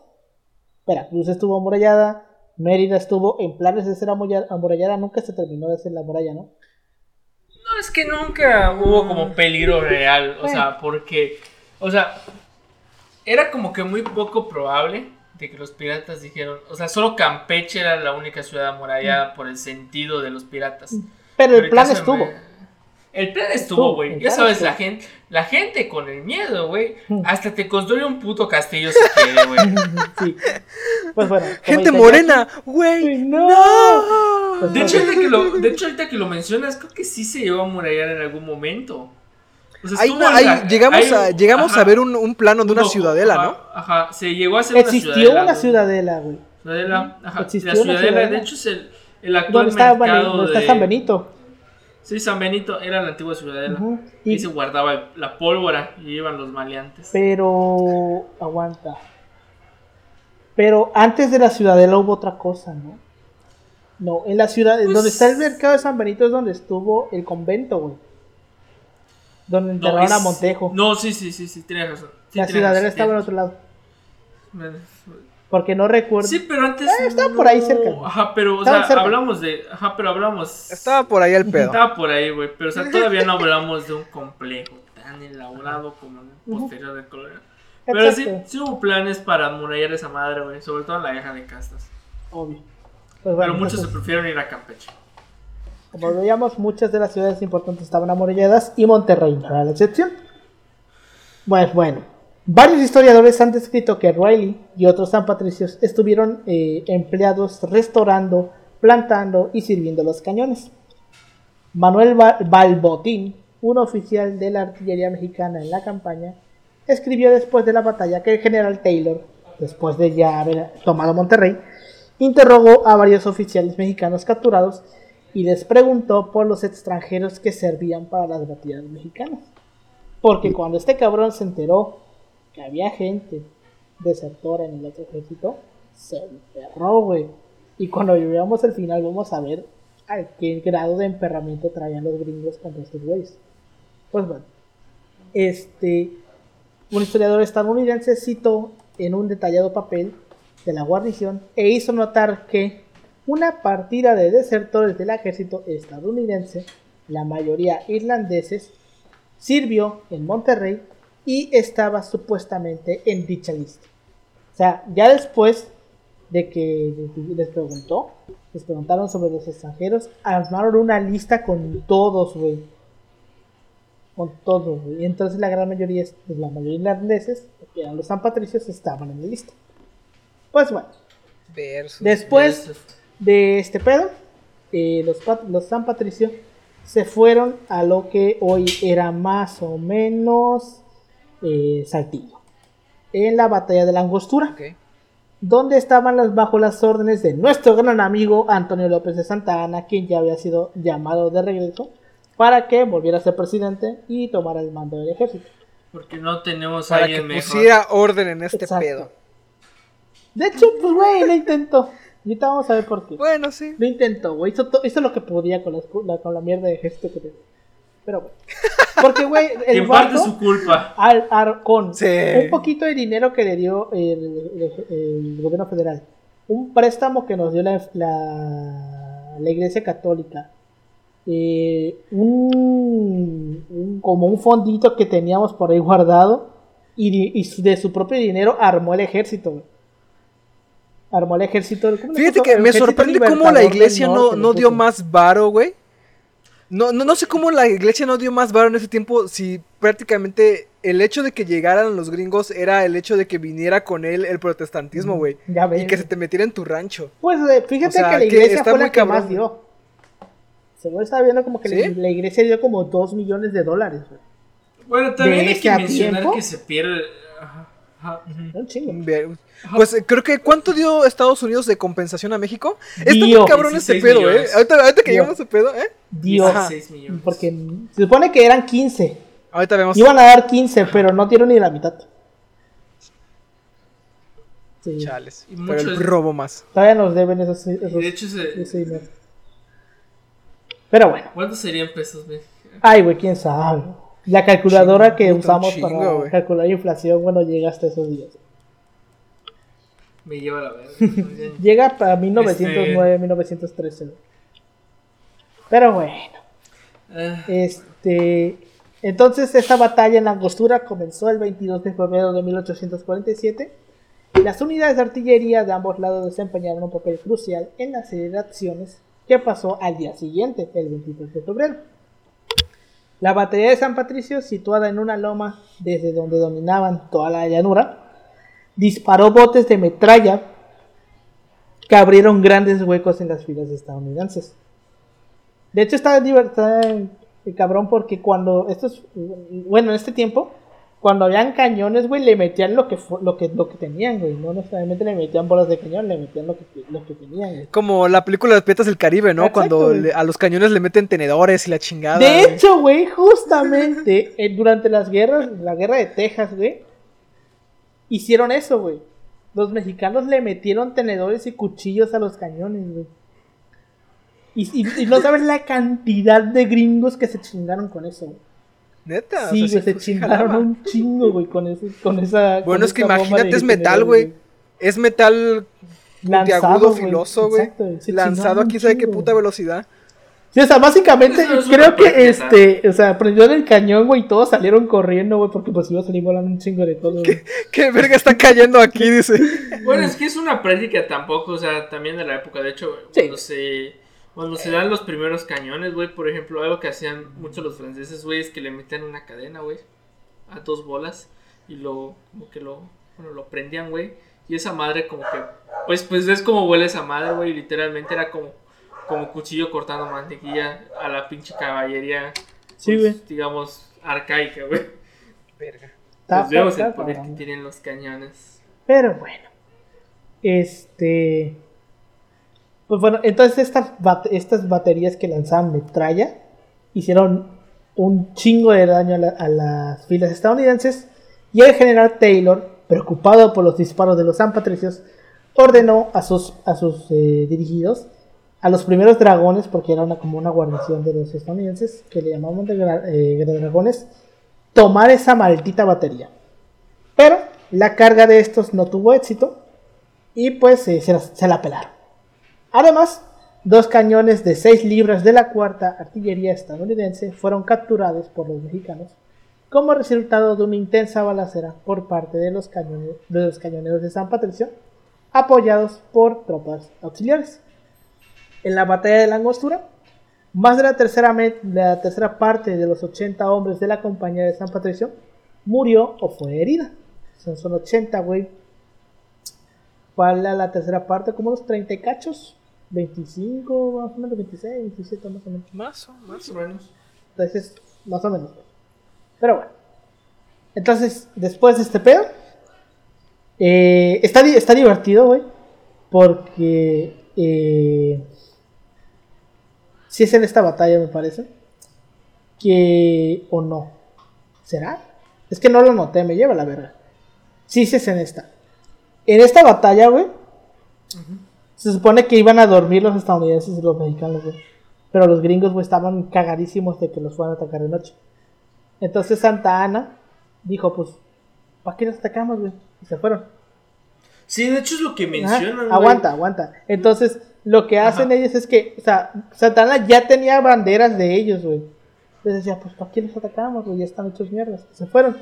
Veracruz estuvo amurallada, Mérida estuvo en planes de ser amurallada, nunca se terminó de hacer la muralla, ¿no? No, es que nunca hubo como peligro real. O sea, porque. O sea, era como que muy poco probable de que los piratas dijeron. O sea, solo Campeche era la única ciudad amurallada por el sentido de los piratas. Pero el el plan estuvo. Me- El plan Estuvo, güey. Ya sabes, la gente, la gente con el miedo, güey. Mm. Hasta te construye un puto castillo si quiere, güey. Sí. Pues bueno. Gente morena, güey. no. No. Pues De no. hecho, ahorita que lo, de hecho, ahorita que lo mencionas, creo que sí se llevó a murallar en algún momento. O sea, la- llegamos a, llegamos ajá, a ver un, un plano de una ciudadela, ajá, ¿no? Ajá, se llegó a hacer Existió una ciudadela. una güey. ciudadela, güey. Ciudadela, ajá, Existió la una Ciudadela, de hecho es el, el actual ¿Dónde está, Bani- mercado dónde está de... San Benito? Sí, San Benito era la antigua Ciudadela. Y se guardaba la pólvora y iban los maleantes. Pero. Aguanta. Pero antes de la ciudadela hubo otra cosa, ¿no? No, en la ciudad. Pues- Donde está el mercado de San Benito es donde estuvo el convento, güey. Donde No, enterraron es- a Montejo. No, sí, sí, sí, sí, tienes razón. Sí, la ciudadela razón, estaba en otro lado. Porque no recuerdo. Sí, pero antes. Eh, estaba por ahí cerca. Ajá, pero, o Estaban sea, cerca. hablamos de. Ajá, pero hablamos. Estaba por ahí el pedo. Estaba por ahí, güey. Pero, o sea, todavía no hablamos de un complejo tan elaborado como el posterior del colonial. Pero sí, Exacto. sí hubo planes para amurallar esa madre, güey. Sobre todo en la guerra de castas. Obvio. Pues bueno, pero muchos se entonces, prefirieron ir a Campeche. como veíamos, muchas de las ciudades importantes estaban amuralladas y Monterrey no era la excepción. Pues bueno, varios historiadores han descrito que Riley y otros San Patricios estuvieron eh, empleados restaurando, plantando y sirviendo los cañones. Manuel Ba- Balbotín, un oficial de la artillería mexicana en la campaña, escribió después de la batalla que el general Taylor, después de ya haber tomado Monterrey, interrogó a varios oficiales mexicanos capturados y les preguntó por los extranjeros que servían para las batallas mexicanas. Porque cuando este cabrón se enteró que había gente desertora en el otro ejército, se emperró, güey. Y cuando lleguemos al final vamos a ver a qué grado de emperramiento traían los gringos contra estos güeyes. Pues bueno, este, un historiador estadounidense citó en un detallado papel de la guarnición e hizo notar que una partida de desertores del ejército estadounidense, la mayoría irlandeses, sirvió en Monterrey y estaba supuestamente en dicha lista. O sea, ya después de que les preguntó, les preguntaron sobre los extranjeros, armaron una lista con todos, güey. Con todos, güey. Y entonces la gran mayoría, pues, la mayoría irlandeses, que eran los San Patricios, estaban en la lista. Pues bueno, Versus. después de este pedo, eh, los, los San Patricio se fueron a lo que hoy era más o menos eh, Saltillo, en la batalla de la Angostura, donde estaban las, bajo las órdenes de nuestro gran amigo Antonio López de Santa Anna, quien ya había sido llamado de regreso para que volviera a ser presidente y tomara el mando del ejército. Porque no tenemos a que alguien mejor. pusiera orden en este Exacto. pedo. De hecho, pues güey, lo intentó. Y ahorita vamos a ver por qué. Bueno, sí. Lo intentó, güey. Hizo, hizo lo que podía con, las la, con la mierda de ejército que tenía. Pero bueno. Porque, güey, el en parte su culpa. al, al- con Sí. un poquito de dinero que le dio el, el- el gobierno federal, un préstamo que nos dio la, la, la iglesia católica, eh, un, un- como un fondito que teníamos por ahí guardado, y, de su propio dinero armó el ejército, güey. Armó el ejército. ¿cómo le Fíjate que me sorprende cómo la iglesia no, no dio más varo, güey. No, no, no sé cómo la iglesia no dio más varo en ese tiempo si prácticamente el hecho de que llegaran los gringos era el hecho de que viniera con él el protestantismo, güey. Ya ves. Y que se te metiera en tu rancho. Pues eh, fíjate O sea, que la iglesia fue la que cabrón. más dio. Según estaba viendo como que la- ¿Sí? la iglesia dio como 2 millones de dólares, güey. Bueno, también ¿De hay que mencionar tiempo? que se pierde. Ajá, ajá. Un chingo. Ver- Pues eh, creo que ¿cuánto dio Estados Unidos de compensación a México? Está muy cabrón este 16 pedo, millones. eh. Ahorita, ahorita que llegamos a ese pedo, eh. Dio. Ajá. 16 millones. Porque se supone que eran 15. Ahorita vemos. Iban a dar 15, pero no dieron ni la mitad. Sí. Chales. Y Pero el robo más. Todavía nos deben esos, esos- Y de hecho, se- ese dinero. Pero bueno. ¿cuántos serían pesos mexicanos? Ay, güey, quién sabe. La calculadora que usamos chingo, para calcular inflación, bueno, llega hasta esos días. Me lleva a la verga. Llega para 1909, 1913. güey. Pero bueno. Ah, Este, entonces esta batalla en la Angostura comenzó el 22 de febrero de 1847 y las unidades de artillería de ambos lados desempeñaron un papel crucial en la serie de acciones que pasó al día siguiente, el 23 de febrero. La batalla de San Patricio, situada en una loma desde donde dominaban toda la llanura, disparó botes de metralla que abrieron grandes huecos en las filas estadounidenses. De hecho, está divertido, cabrón, porque cuando estos, bueno, en este tiempo, cuando habían cañones, güey, le metían lo que, lo que, lo que tenían, güey. No necesariamente le metían bolas de cañón, le metían lo que, lo que tenían, güey. Como la película de Piratas del Caribe, ¿no? Cuando a los cañones le meten tenedores y la chingada. De hecho, güey, justamente eh, durante las guerras, la guerra de Texas, güey, hicieron eso, güey. Los mexicanos le metieron tenedores y cuchillos a los cañones, güey. Y, y no sabes la cantidad de gringos que se chingaron con eso, güey. Neta. Sí, se chingaron un chingo, güey, con, ese, con esa. Bueno, es que imagínate, es metal, güey. Es metal agudo, filoso, güey. Lanzado aquí, ¿sabe qué puta velocidad? Sí, o sea, básicamente creo que este, o sea, prendió en el cañón, güey, y todos salieron corriendo, güey, porque pues iba a salir volando un chingo de todo. ¿Qué, ¿Qué, verga está cayendo aquí? Dice. Bueno, es que es una práctica tampoco, o sea, también de la época, de hecho, cuando se cuando se dan los primeros cañones, güey, por ejemplo, algo que hacían muchos los franceses, güey, es que le metían una cadena, güey, a dos bolas y lo, como que lo, bueno, lo prendían, güey. Y esa madre como que, pues, pues es como huele esa madre, güey, literalmente era como, como cuchillo cortando mantequilla a la pinche caballería, sí, pues, güey. digamos, arcaica, güey. Verga. Pues vemos el poder que tienen los cañones. Pero bueno, este... Pues bueno, entonces estas, estas baterías que lanzaban metralla hicieron un chingo de daño a, las filas estadounidenses y el general Taylor, preocupado por los disparos de los San Patricios, ordenó a sus, a sus eh, dirigidos, a los primeros dragones, porque era una, como una guarnición de los estadounidenses, que le llamaban de, eh, dragones, tomar esa maldita batería. Pero la carga de estos no tuvo éxito y pues eh, se la pelaron. Además, dos cañones de 6 libras de la cuarta artillería estadounidense fueron capturados por los mexicanos como resultado de una intensa balacera por parte de los, cañoneros de San Patricio, apoyados por tropas auxiliares. En la batalla de la más de la tercera, parte de los 80 hombres de la compañía de San Patricio murió o fue herida. Son, son 80, güey. ¿Cuál la tercera parte? Como los 30 cachos. 25, más o menos, 26, 27 más o menos. Más o, más o menos. Entonces, más o menos. Pero bueno. Entonces, después de este pedo, eh, está, está divertido, güey. Porque eh, si es en esta batalla, me parece. Que. O no. ¿Será? Es que no lo noté, me lleva la verga. Sí, sí es en esta. En esta batalla, güey. Se supone que iban a dormir los estadounidenses y los mexicanos, güey. Pero los gringos, güey, estaban cagadísimos de que los fueran a atacar de noche. Entonces Santa Ana dijo, pues, ¿para qué nos atacamos, güey? Y se fueron. Sí, de hecho es lo que mencionan. aguanta, aguanta. Entonces, lo que hacen ellos es que, o sea, Santa Ana ya tenía banderas de ellos, güey. Entonces decía, pues, ¿para qué nos atacamos, güey? Ya están hechos mierdas. Se fueron.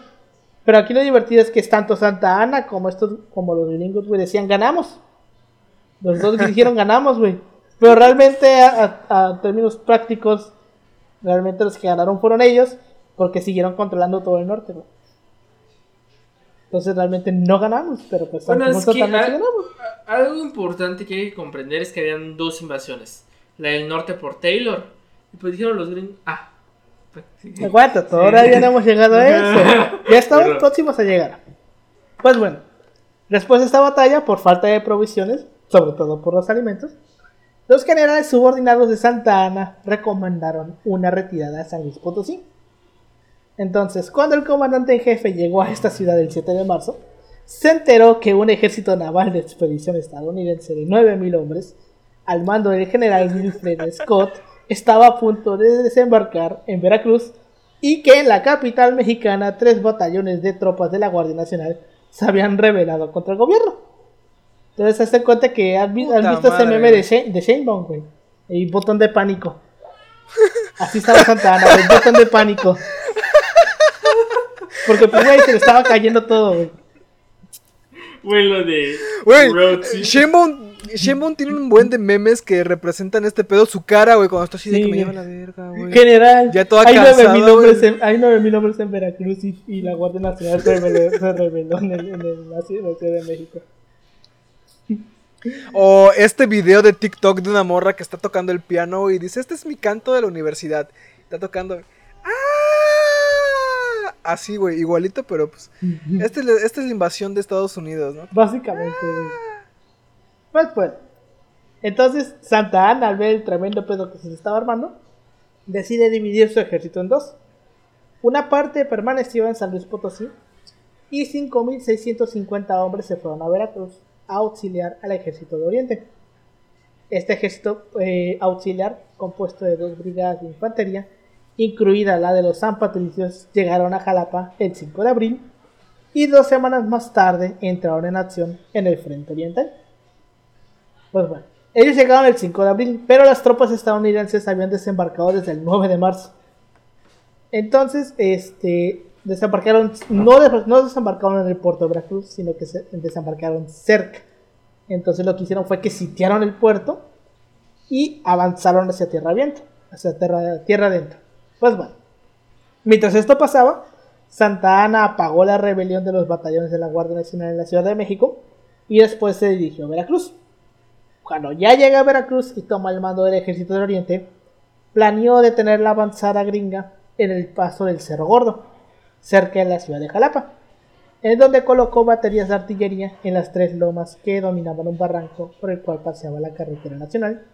Pero aquí lo divertido es que tanto Santa Ana como estos, como los gringos, güey, decían, ganamos. Los dos que dijeron ganamos, güey. Pero realmente, a, términos prácticos, realmente los que ganaron fueron ellos, porque siguieron controlando todo el norte, güey. Entonces realmente no ganamos, pero pues bueno, es que ganamos. Algo importante que hay que comprender es que habían dos invasiones. La del norte por Taylor. Y pues dijeron los gringos. Ah. Aguanta, todavía no hemos llegado a eso. Ya estamos próximos a llegar. Pues bueno, después de esta batalla, por falta de provisiones, sobre todo por los alimentos, los generales subordinados de Santa Ana recomendaron una retirada a San Luis Potosí. Entonces, cuando el comandante en jefe llegó a esta ciudad el 7 de marzo, se enteró que un ejército naval de expedición estadounidense de 9.000 hombres, al mando del general Wilfred Scott, estaba a punto de desembarcar en Veracruz y que en la capital mexicana tres batallones de tropas de la Guardia Nacional se habían rebelado contra el gobierno. Entonces, hazte cuenta que has, visto ese meme de Shane, de Shane Bone, güey. El botón de pánico. Así estaba Santana, el botón de pánico. Porque, pues, güey, se le estaba cayendo todo, güey. Güey, lo de. Güey, Shane tiene un buen de memes que representan este pedo. Su cara, güey, cuando está así de que me lleva la verga, güey. General. Ya toda hay 9000 hombres, en, hay 9000 hombres en Veracruz y, la Guardia Nacional se reveló, en, el, en la Ciudad de México. O este video de TikTok de una morra que está tocando el piano y dice, este es mi canto de la universidad. Está tocando... ¡Ah! así, güey, igualito, pero pues. Este, esta es la invasión de Estados Unidos, ¿no? Básicamente, Pues, pues. Entonces, Santa Ana, al ver el tremendo pedo que se estaba armando, decide dividir su ejército en dos. Una parte permaneció en San Luis Potosí y 5.650 hombres se fueron a Veracruz auxiliar al ejército de Oriente. Este ejército eh, auxiliar, compuesto de dos brigadas de infantería, incluida la de los San Patricios, llegaron a Jalapa el 5 de abril y dos semanas más tarde entraron en acción en el frente oriental. Pues bueno, ellos llegaron el 5 de abril, pero las tropas estadounidenses habían desembarcado desde el 9 de marzo. Entonces, este, desembarcaron, no, desembarcaron en el puerto de Veracruz, sino que se desembarcaron cerca. Entonces lo que hicieron fue que sitiaron el puerto y avanzaron hacia tierra viento, hacia tierra adentro. Pues bueno, mientras esto pasaba, Santa Ana apagó la rebelión de los batallones de la Guardia Nacional en la Ciudad de México y después se dirigió a Veracruz. Cuando ya llega a Veracruz y toma el mando del ejército del Oriente, planeó detener la avanzada gringa en el paso del Cerro Gordo, cerca de la ciudad de Jalapa en donde colocó baterías de artillería en las tres lomas que dominaban un barranco por el cual paseaba la carretera nacional.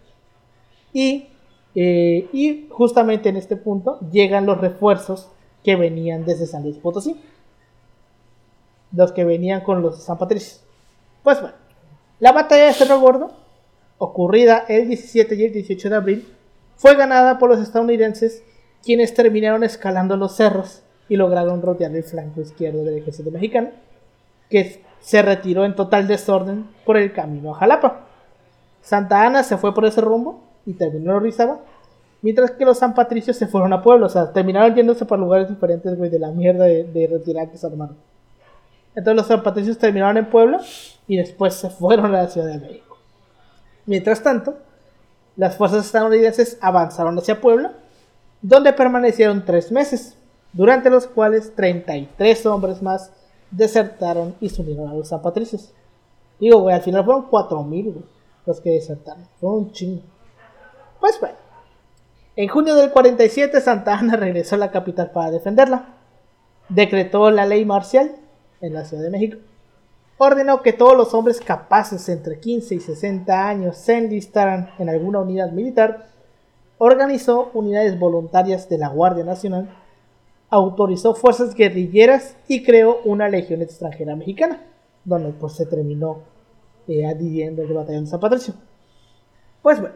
Y, eh, y justamente en este punto llegan los refuerzos que venían desde San Luis Potosí. Los que venían con los San Patricios. Pues bueno, la batalla de Cerro Gordo, ocurrida el 17 y el 18 de abril, fue ganada por los estadounidenses, quienes terminaron escalando los cerros y lograron rodear el flanco izquierdo del ejército mexicano, que se retiró en total desorden por el camino a Jalapa. Santa Ana se fue por ese rumbo y terminó en Orizaba, mientras que los San Patricios se fueron a Pueblo, o sea, terminaron yéndose por lugares diferentes, güey, de la mierda de, de se armaron. Entonces los San Patricios terminaron en Pueblo y después se fueron a la Ciudad de México. Mientras tanto, las fuerzas estadounidenses avanzaron hacia Puebla, donde permanecieron tres meses, durante los cuales 33 hombres más desertaron y se unieron a los San Patricios. Digo, güey, al final fueron 4000 los que desertaron. Fueron un chingo. Pues bueno. En junio del 47 Santa Ana regresó a la capital para defenderla. Decretó la ley marcial en la Ciudad de México. Ordenó que todos los hombres capaces entre 15 y 60 años se enlistaran en alguna unidad militar. Organizó unidades voluntarias de la Guardia Nacional autorizó fuerzas guerrilleras y creó una legión extranjera mexicana, donde pues se terminó eh, adhiriendo el batallón de San Patricio. Pues bueno,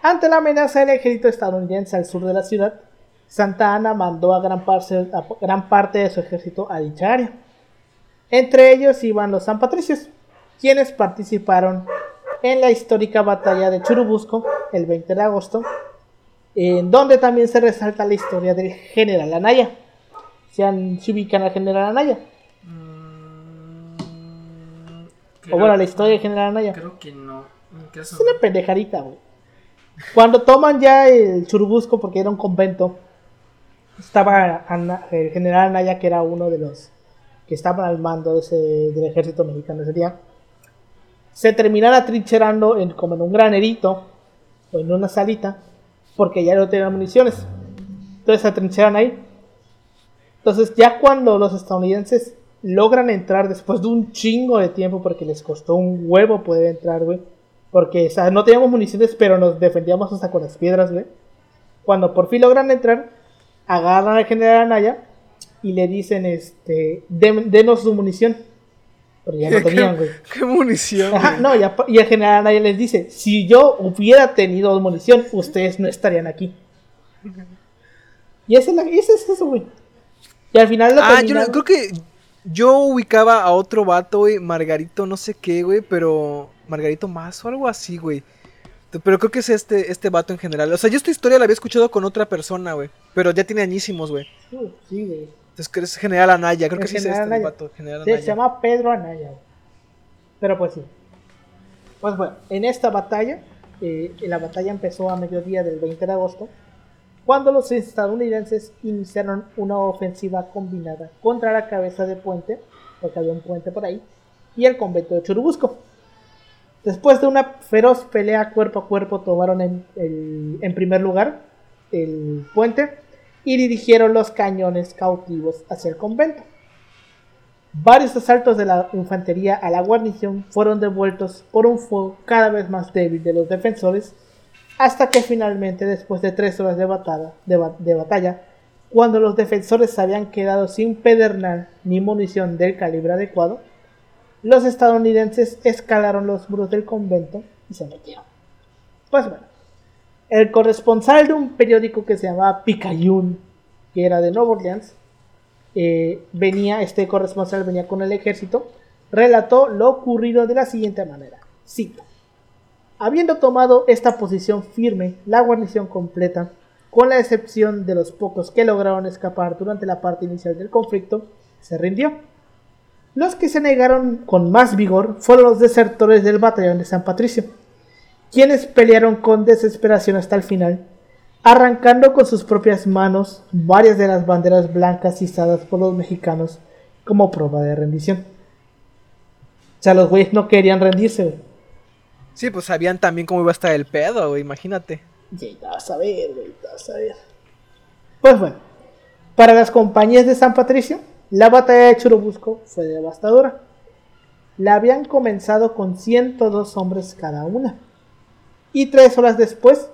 ante la amenaza del ejército estadounidense al sur de la ciudad, Santa Ana mandó a gran, a gran parte de su ejército a dicha área. Entre ellos iban los San Patricios, quienes participaron en la histórica batalla de Churubusco el 20 de agosto en donde también se resalta la historia del general Anaya. ¿Se, han, se ubican al general Anaya? Mm, o bueno, la historia del general Anaya. Creo que no. Es una pendejarita, güey. Cuando toman ya el Churubusco, porque era un convento, estaba el general Anaya, que era uno de los que estaban al mando de ese, del ejército mexicano ese día. Se terminan atrincherando en, como en un granerito o en una salita porque ya no tenían municiones. Entonces se atrincheran ahí. Entonces ya cuando los estadounidenses logran entrar después de un chingo de tiempo, porque les costó un huevo poder entrar, güey. Porque, no teníamos municiones, pero nos defendíamos hasta con las piedras, güey. Cuando por fin logran entrar, agarran al general Anaya y le dicen, este, denos su munición. Pero ya no tenían, güey. ¿Qué munición? no, y el general nadie les dice, si yo hubiera tenido munición, ustedes no estarían aquí. Y ese, es eso, güey. Y al final lo Ah, yo creo que yo ubicaba a otro vato, güey, Margarito no sé qué, güey, pero... Margarito más o algo así, güey. Pero creo que es este, este vato en general. O sea, yo esta historia la había escuchado con otra persona, güey. Pero ya tiene añísimos, güey. Sí, güey. Es que es General Anaya, creo que sí es este vato, General Anaya. Se llama Pedro Anaya. Pero pues sí. Pues bueno, en esta batalla, eh, la batalla empezó a mediodía del 20 de agosto, cuando los estadounidenses iniciaron una ofensiva combinada contra la cabeza de puente, porque había un puente por ahí, y el convento de Churubusco. Después de una feroz pelea cuerpo a cuerpo, tomaron en, en primer lugar el puente y dirigieron los cañones cautivos hacia el convento. Varios asaltos de la infantería a la guarnición fueron devueltos por un fuego cada vez más débil de los defensores, hasta que finalmente, después de tres horas de batalla, cuando los defensores se habían quedado sin pedernal ni munición del calibre adecuado, los estadounidenses escalaron los muros del convento y se metieron. Pues bueno, el corresponsal de un periódico que se llamaba Picayune, que era de Nueva Orleans, eh, venía, este corresponsal venía con el ejército, relató lo ocurrido de la siguiente manera. Cito. Habiendo tomado esta posición firme, la guarnición completa, con la excepción de los pocos que lograron escapar durante la parte inicial del conflicto, se rindió. Los que se negaron con más vigor fueron los desertores del batallón de San Patricio, quienes pelearon con desesperación hasta el final arrancando con sus propias manos varias de las banderas blancas izadas por los mexicanos como prueba de rendición. O sea, los güeyes no querían rendirse, güey. Sí, pues sabían también cómo iba a estar el pedo, güey, imagínate. Vas a ver, güey, vas a ver. Pues bueno, para las compañías de San Patricio, la batalla de Churubusco fue devastadora. La habían comenzado con 102 hombres cada una. Y tres horas después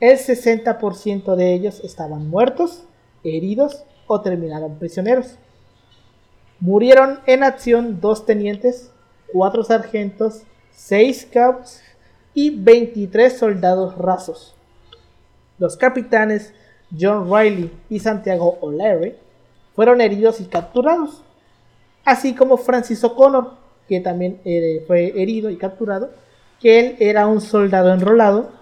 el 60% de ellos estaban muertos, heridos o terminaron prisioneros. Murieron en acción dos tenientes, cuatro sargentos, seis scouts y 23 soldados rasos. Los capitanes John Riley y Santiago O'Leary fueron heridos y capturados, así como Francis O'Connor, que también eh, fue herido y capturado, que él era un soldado enrolado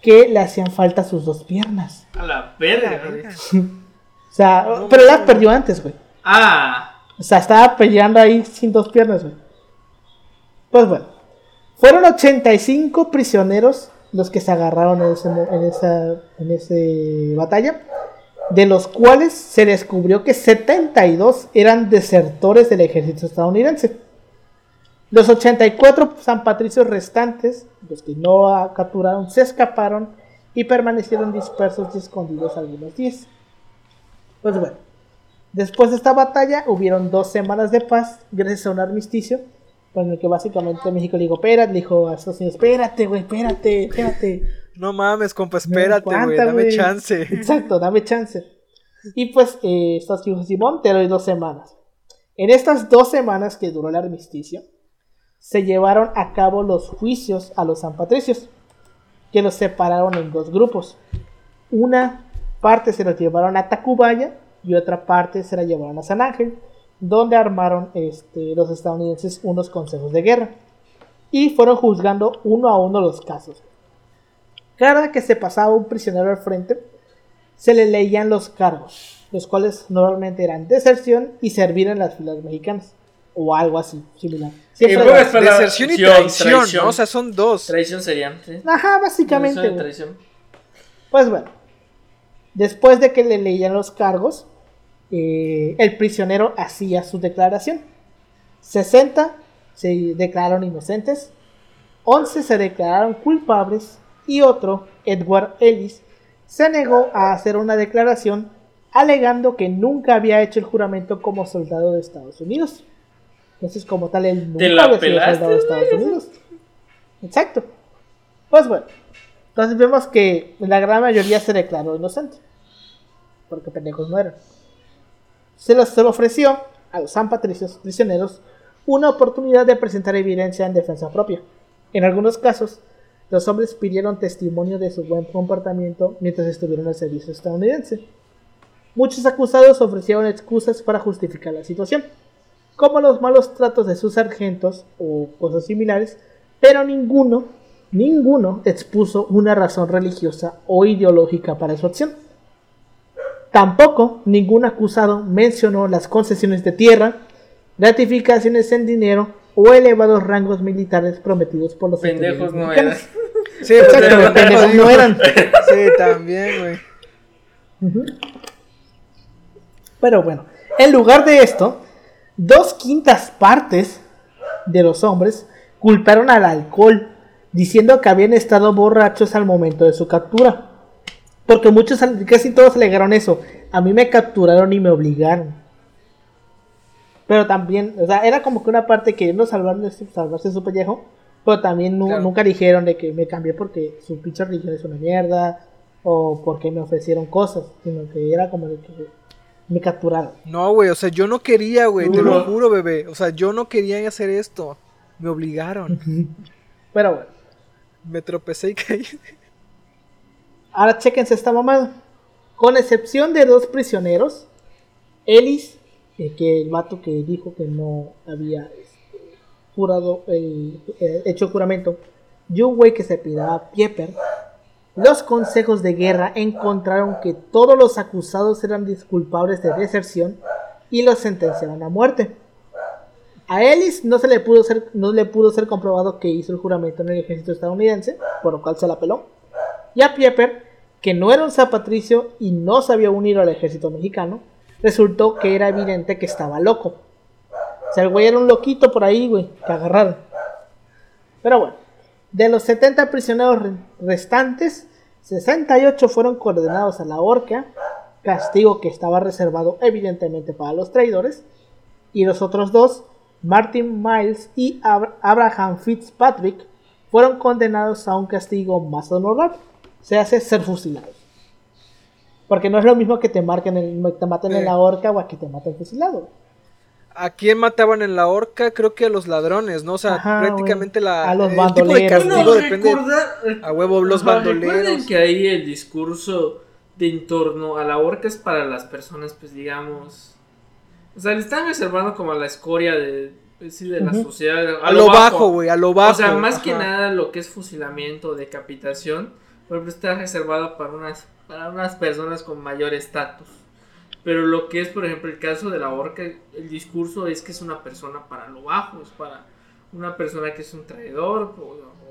que le hacían falta sus dos piernas. A la verga, o sea, pero las perdió antes, güey. Ah. O sea, estaba peleando ahí sin dos piernas, güey. Pues bueno. Fueron 85 prisioneros los que se agarraron en, ese, en, esa, en esa batalla, de los cuales se descubrió que 72 eran desertores del ejército estadounidense. Los 84 San Patricios restantes, los que no capturaron, se escaparon y permanecieron dispersos y escondidos algunos días. Pues bueno, después de esta batalla hubieron dos semanas de paz gracias a un armisticio con el que básicamente México le dijo, espérate, le dijo a Estados Unidos, espérate, güey, espérate, espérate. No mames, compa, espérate, güey, dame chance. Exacto, dame chance. Y pues eh, Estados Unidos Simón te doy dos semanas. En estas dos semanas que duró el armisticio, se llevaron a cabo los juicios a los San Patricios, que los separaron en dos grupos. Una parte se los llevaron a Tacubaya y otra parte se la llevaron a San Ángel, donde armaron este, los estadounidenses unos consejos de guerra y fueron juzgando uno a uno los casos. Cada que se pasaba un prisionero al frente, se le leían los cargos, los cuales normalmente eran deserción y servir en las filas mexicanas o algo así, similar. Siempre deserción y traición, ¿no? O sea, son dos. Traición serían. Ajá, básicamente. Pues bueno, después de que le leían los cargos, eh, el prisionero hacía su declaración. 60 se declararon inocentes, 11 se declararon culpables y otro, Edward Ellis, se negó a hacer una declaración alegando que nunca había hecho el juramento como soldado de Estados Unidos. Entonces, como tal, él nunca la había sido soldado de Estados Unidos. Exacto. Pues bueno. Entonces vemos que la gran mayoría se declaró inocente. Porque pendejos no eran. Se les, ofreció a los San Patricios prisioneros una oportunidad de presentar evidencia en defensa propia. En algunos casos, los hombres pidieron testimonio de su buen comportamiento mientras estuvieron al servicio estadounidense. Muchos acusados ofrecieron excusas para justificar la situación como los malos tratos de sus sargentos o cosas similares, pero ninguno, ninguno expuso una razón religiosa o ideológica para su acción. Tampoco ningún acusado mencionó las concesiones de tierra, gratificaciones en dinero o elevados rangos militares prometidos por los pendejos no eran. Sí, Exacto, pendejos no eran. Sí, también, güey. Pero bueno, en lugar de esto, Dos quintas partes de los hombres culparon al alcohol, diciendo que habían estado borrachos al momento de su captura. Porque muchos, casi todos alegaron eso. a mí me capturaron y me obligaron. Pero también, o sea, era como que una parte que no salvarse, salvarse su pellejo, pero también nunca dijeron de que me cambié porque su pinche religión es una mierda o porque me ofrecieron cosas, sino que era como de que me capturaron. No, güey, o sea, yo no quería, güey, te lo juro, bebé. O sea, yo no quería hacer esto. Me obligaron. Pero bueno. Me tropecé y caí. Ahora chequense esta mamada. Con excepción de dos prisioneros, Ellis, eh, que el vato que dijo que no había este, jurado, eh, eh, hecho juramento, y un güey que se pidaba Pieper, los consejos de guerra encontraron que todos los acusados eran disculpables de deserción y los sentenciaron a muerte. A Ellis no, se le pudo ser, no le pudo ser comprobado que hizo el juramento en el ejército estadounidense, por lo cual se la peló. Y a Pieper, que no era un zapatricio y no se había unido al ejército mexicano, resultó que era evidente que estaba loco. O sea, el güey era un loquito por ahí, güey, que agarraron. Pero bueno, de los 70 prisioneros restantes, 68 fueron condenados a la horca, castigo que estaba reservado evidentemente para los traidores, y los otros dos, Martin Miles y Abraham Fitzpatrick, fueron condenados a un castigo más honorable, se hace ser fusilados. Porque no es lo mismo que te marquen el, te maten en la horca o a que te maten fusilado. ¿A quién mataban en la horca? Creo que a los ladrones, ¿no? O sea, prácticamente la, a los bandoleros. a huevo, los bandoleros. Recuerden que ahí el discurso de en torno a la horca es para las personas, pues digamos. O sea, le están reservando como a la escoria de, pues, de la sociedad. A, lo bajo, güey, a lo bajo. O sea, más que nada lo que es fusilamiento, decapitación, por ejemplo, está reservado para unas, para unas personas con mayor estatus. Pero lo que es, por ejemplo, el caso de la horca, el discurso es que es una persona para lo bajo, es para una persona que es un traidor,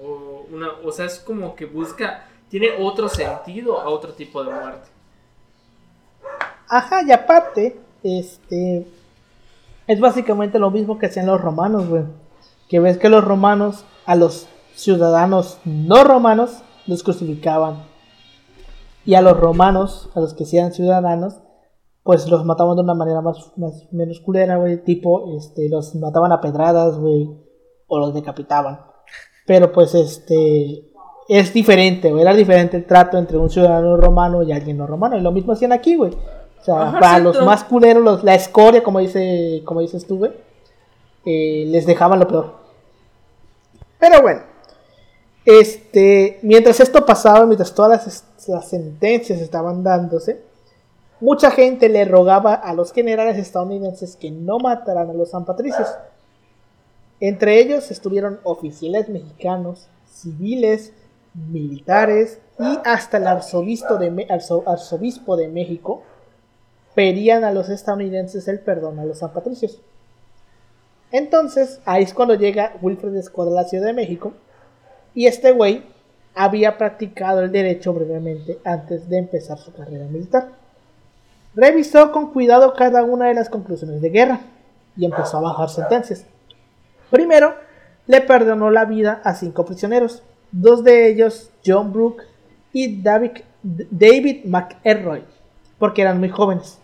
o, una, o sea, es como que busca, tiene otro sentido a otro tipo de muerte. Ajá, y aparte, este, es básicamente lo mismo que hacían los romanos, güey. Que ves que los romanos, a los ciudadanos no romanos, los crucificaban. Y a los romanos, a los que sean ciudadanos, pues los mataban de una manera más, menos culera, güey, tipo, este, los mataban a pedradas, güey, o los decapitaban. Pero pues, este, es diferente, güey, era diferente el trato entre un ciudadano romano y alguien no romano, y lo mismo hacían aquí, güey. O sea, para los más culeros, los, la escoria, como dice, como dices tú, güey, eh, les dejaban lo peor. Pero bueno, este, mientras esto pasaba, mientras todas las, las sentencias estaban dándose, Mucha gente le rogaba a los generales estadounidenses que no mataran a los San Patricios. Entre ellos estuvieron oficiales mexicanos, civiles, militares y hasta el arzobispo de, México pedían a los estadounidenses el perdón a los San Patricios. Entonces, ahí es cuando llega Wilfred Escoda a la Ciudad de México y este güey había practicado el derecho brevemente antes de empezar su carrera militar. Revisó con cuidado cada una de las conclusiones de guerra y empezó a bajar sentencias. Primero, le perdonó la vida a cinco prisioneros, dos de ellos John Brooke y David, David McElroy, porque eran muy jóvenes.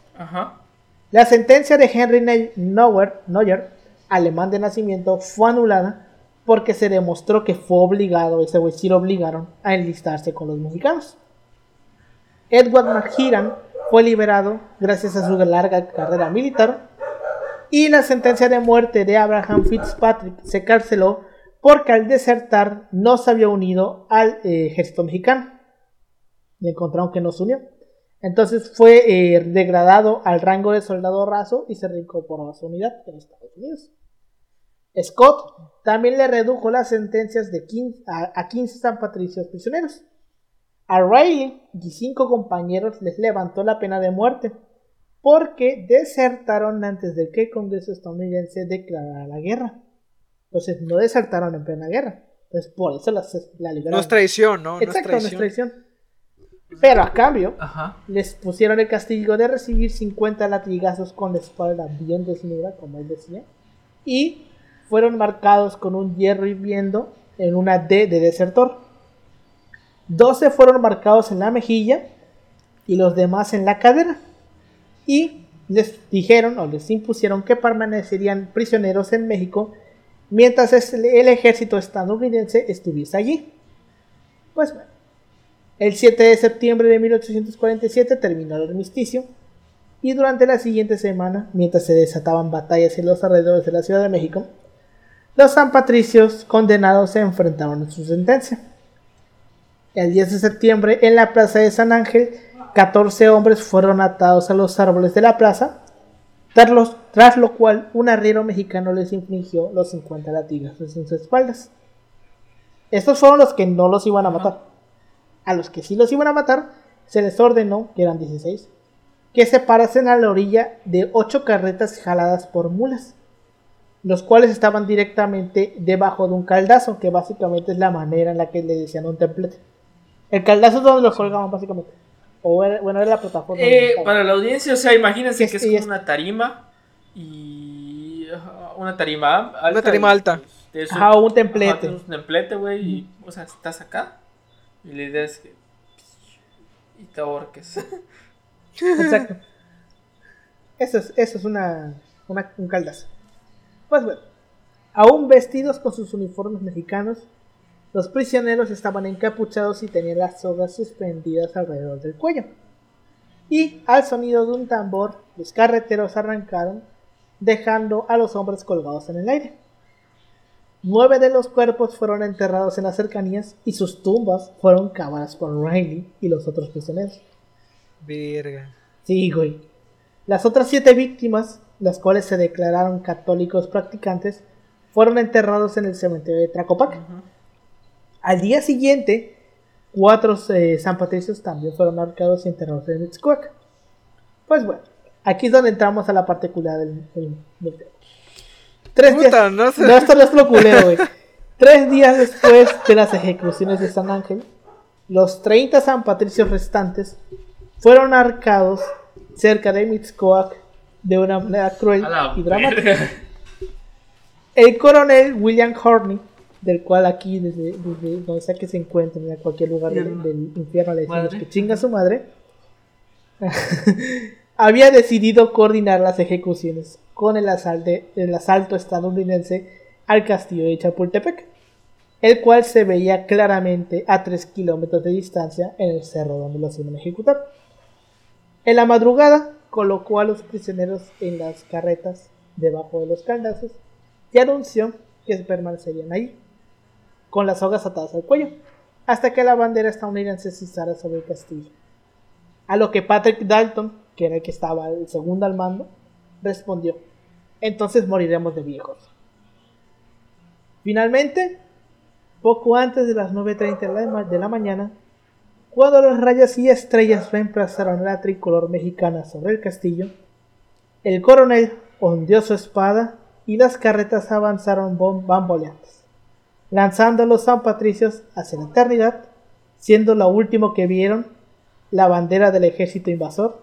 La sentencia de Henry Neuer, alemán de nacimiento, fue anulada porque se demostró que fue obligado, ese güey sí lo obligaron a enlistarse con los mexicanos. Edward McHeran fue liberado gracias a su larga carrera militar y la sentencia de muerte de Abraham Fitzpatrick se canceló porque al desertar no se había unido al eh, ejército mexicano. Y encontraron que no se unió. Entonces fue eh, degradado al rango de soldado raso y se reincorporó a su unidad en Estados Unidos. Scott también le redujo las sentencias de a, a 15 San Patricios prisioneros. A Riley y cinco compañeros les levantó la pena de muerte porque desertaron antes de que el Congreso estadounidense declarara la guerra. Entonces no desertaron en plena guerra. Entonces por eso la, liberaron. No es traición, ¿no? Exacto, no es traición. Pero a cambio, les pusieron el castigo de recibir 50 latigazos con la espalda bien desnuda, como él decía, y fueron marcados con un hierro hirviendo en una D de desertor. 12 fueron marcados en la mejilla y los demás en la cadera. y les dijeron o les impusieron que permanecerían prisioneros en México mientras el ejército estadounidense estuviese allí. Pues bueno, el 7 de septiembre de 1847 terminó el armisticio y durante la siguiente semana, mientras se desataban batallas en los alrededores de la Ciudad de México, los San Patricios condenados se enfrentaron a su sentencia. El 10 de septiembre, en la plaza de San Ángel, 14 hombres fueron atados a los árboles de la plaza, tras, lo cual un arriero mexicano les infligió los 50 latigazos en sus espaldas. Estos fueron los que no los iban a matar. A los que sí los iban a matar, se les ordenó, que eran 16, que se parasen a la orilla de 8 carretas jaladas por mulas, los cuales estaban directamente debajo de un caldazo, que básicamente es la manera en la que le decían un templete. El caldazo es donde los colgaban, básicamente. O bueno, era la plataforma. Eh, para la audiencia, o sea, imagínense que es como una tarima y. Una tarima alta. Una tarima alta. Ajá, un templete. un templete, güey, y, o sea, estás acá. Y la idea es que. Y te ahorques. Exacto. Eso es, eso es una, una, un caldazo. Pues bueno, aún vestidos con sus uniformes mexicanos, los prisioneros estaban encapuchados y tenían las sogas suspendidas alrededor del cuello. Y al sonido de un tambor, los carreteros arrancaron, dejando a los hombres colgados en el aire. Nueve de los cuerpos fueron enterrados en las cercanías y sus tumbas fueron cavadas por Riley y los otros prisioneros. Verga. Sí, güey. Las otras siete víctimas, las cuales se declararon católicos practicantes, fueron enterrados en el cementerio de Tracopac. Al día siguiente, cuatro eh, San Patricios también fueron arcados y enterrados en Mixcoac. Pues bueno, aquí es donde entramos a la particular del, del, Tres días. No, esto no es lo culero, güey. Tres días después de las ejecuciones de San Ángel, los 30 San Patricios restantes fueron arcados cerca de Mixcoac de una manera cruel y dramática. El coronel William Horney del cual aquí, desde, donde sea que se encuentren, en cualquier lugar del, infierno, le decimos que chinga su madre, había decidido coordinar las ejecuciones con el, el asalto estadounidense al castillo de Chapultepec, el cual se veía claramente a 3 kilómetros de distancia en el cerro donde lo iban a ejecutar. En la madrugada colocó a los prisioneros en las carretas debajo de los candazos y anunció que permanecerían ahí con las sogas atadas al cuello, hasta que la bandera estadounidense se izara sobre el castillo. A lo que Patrick Dalton, que era el que estaba el segundo al mando, respondió, entonces moriremos de viejos. Finalmente, poco antes de las 9.30 de la mañana, cuando los rayos y estrellas reemplazaron la tricolor mexicana sobre el castillo, el coronel ondeó su espada y las carretas avanzaron bamboleantes lanzando a los San Patricios hacia la eternidad, siendo lo último que vieron la bandera del ejército invasor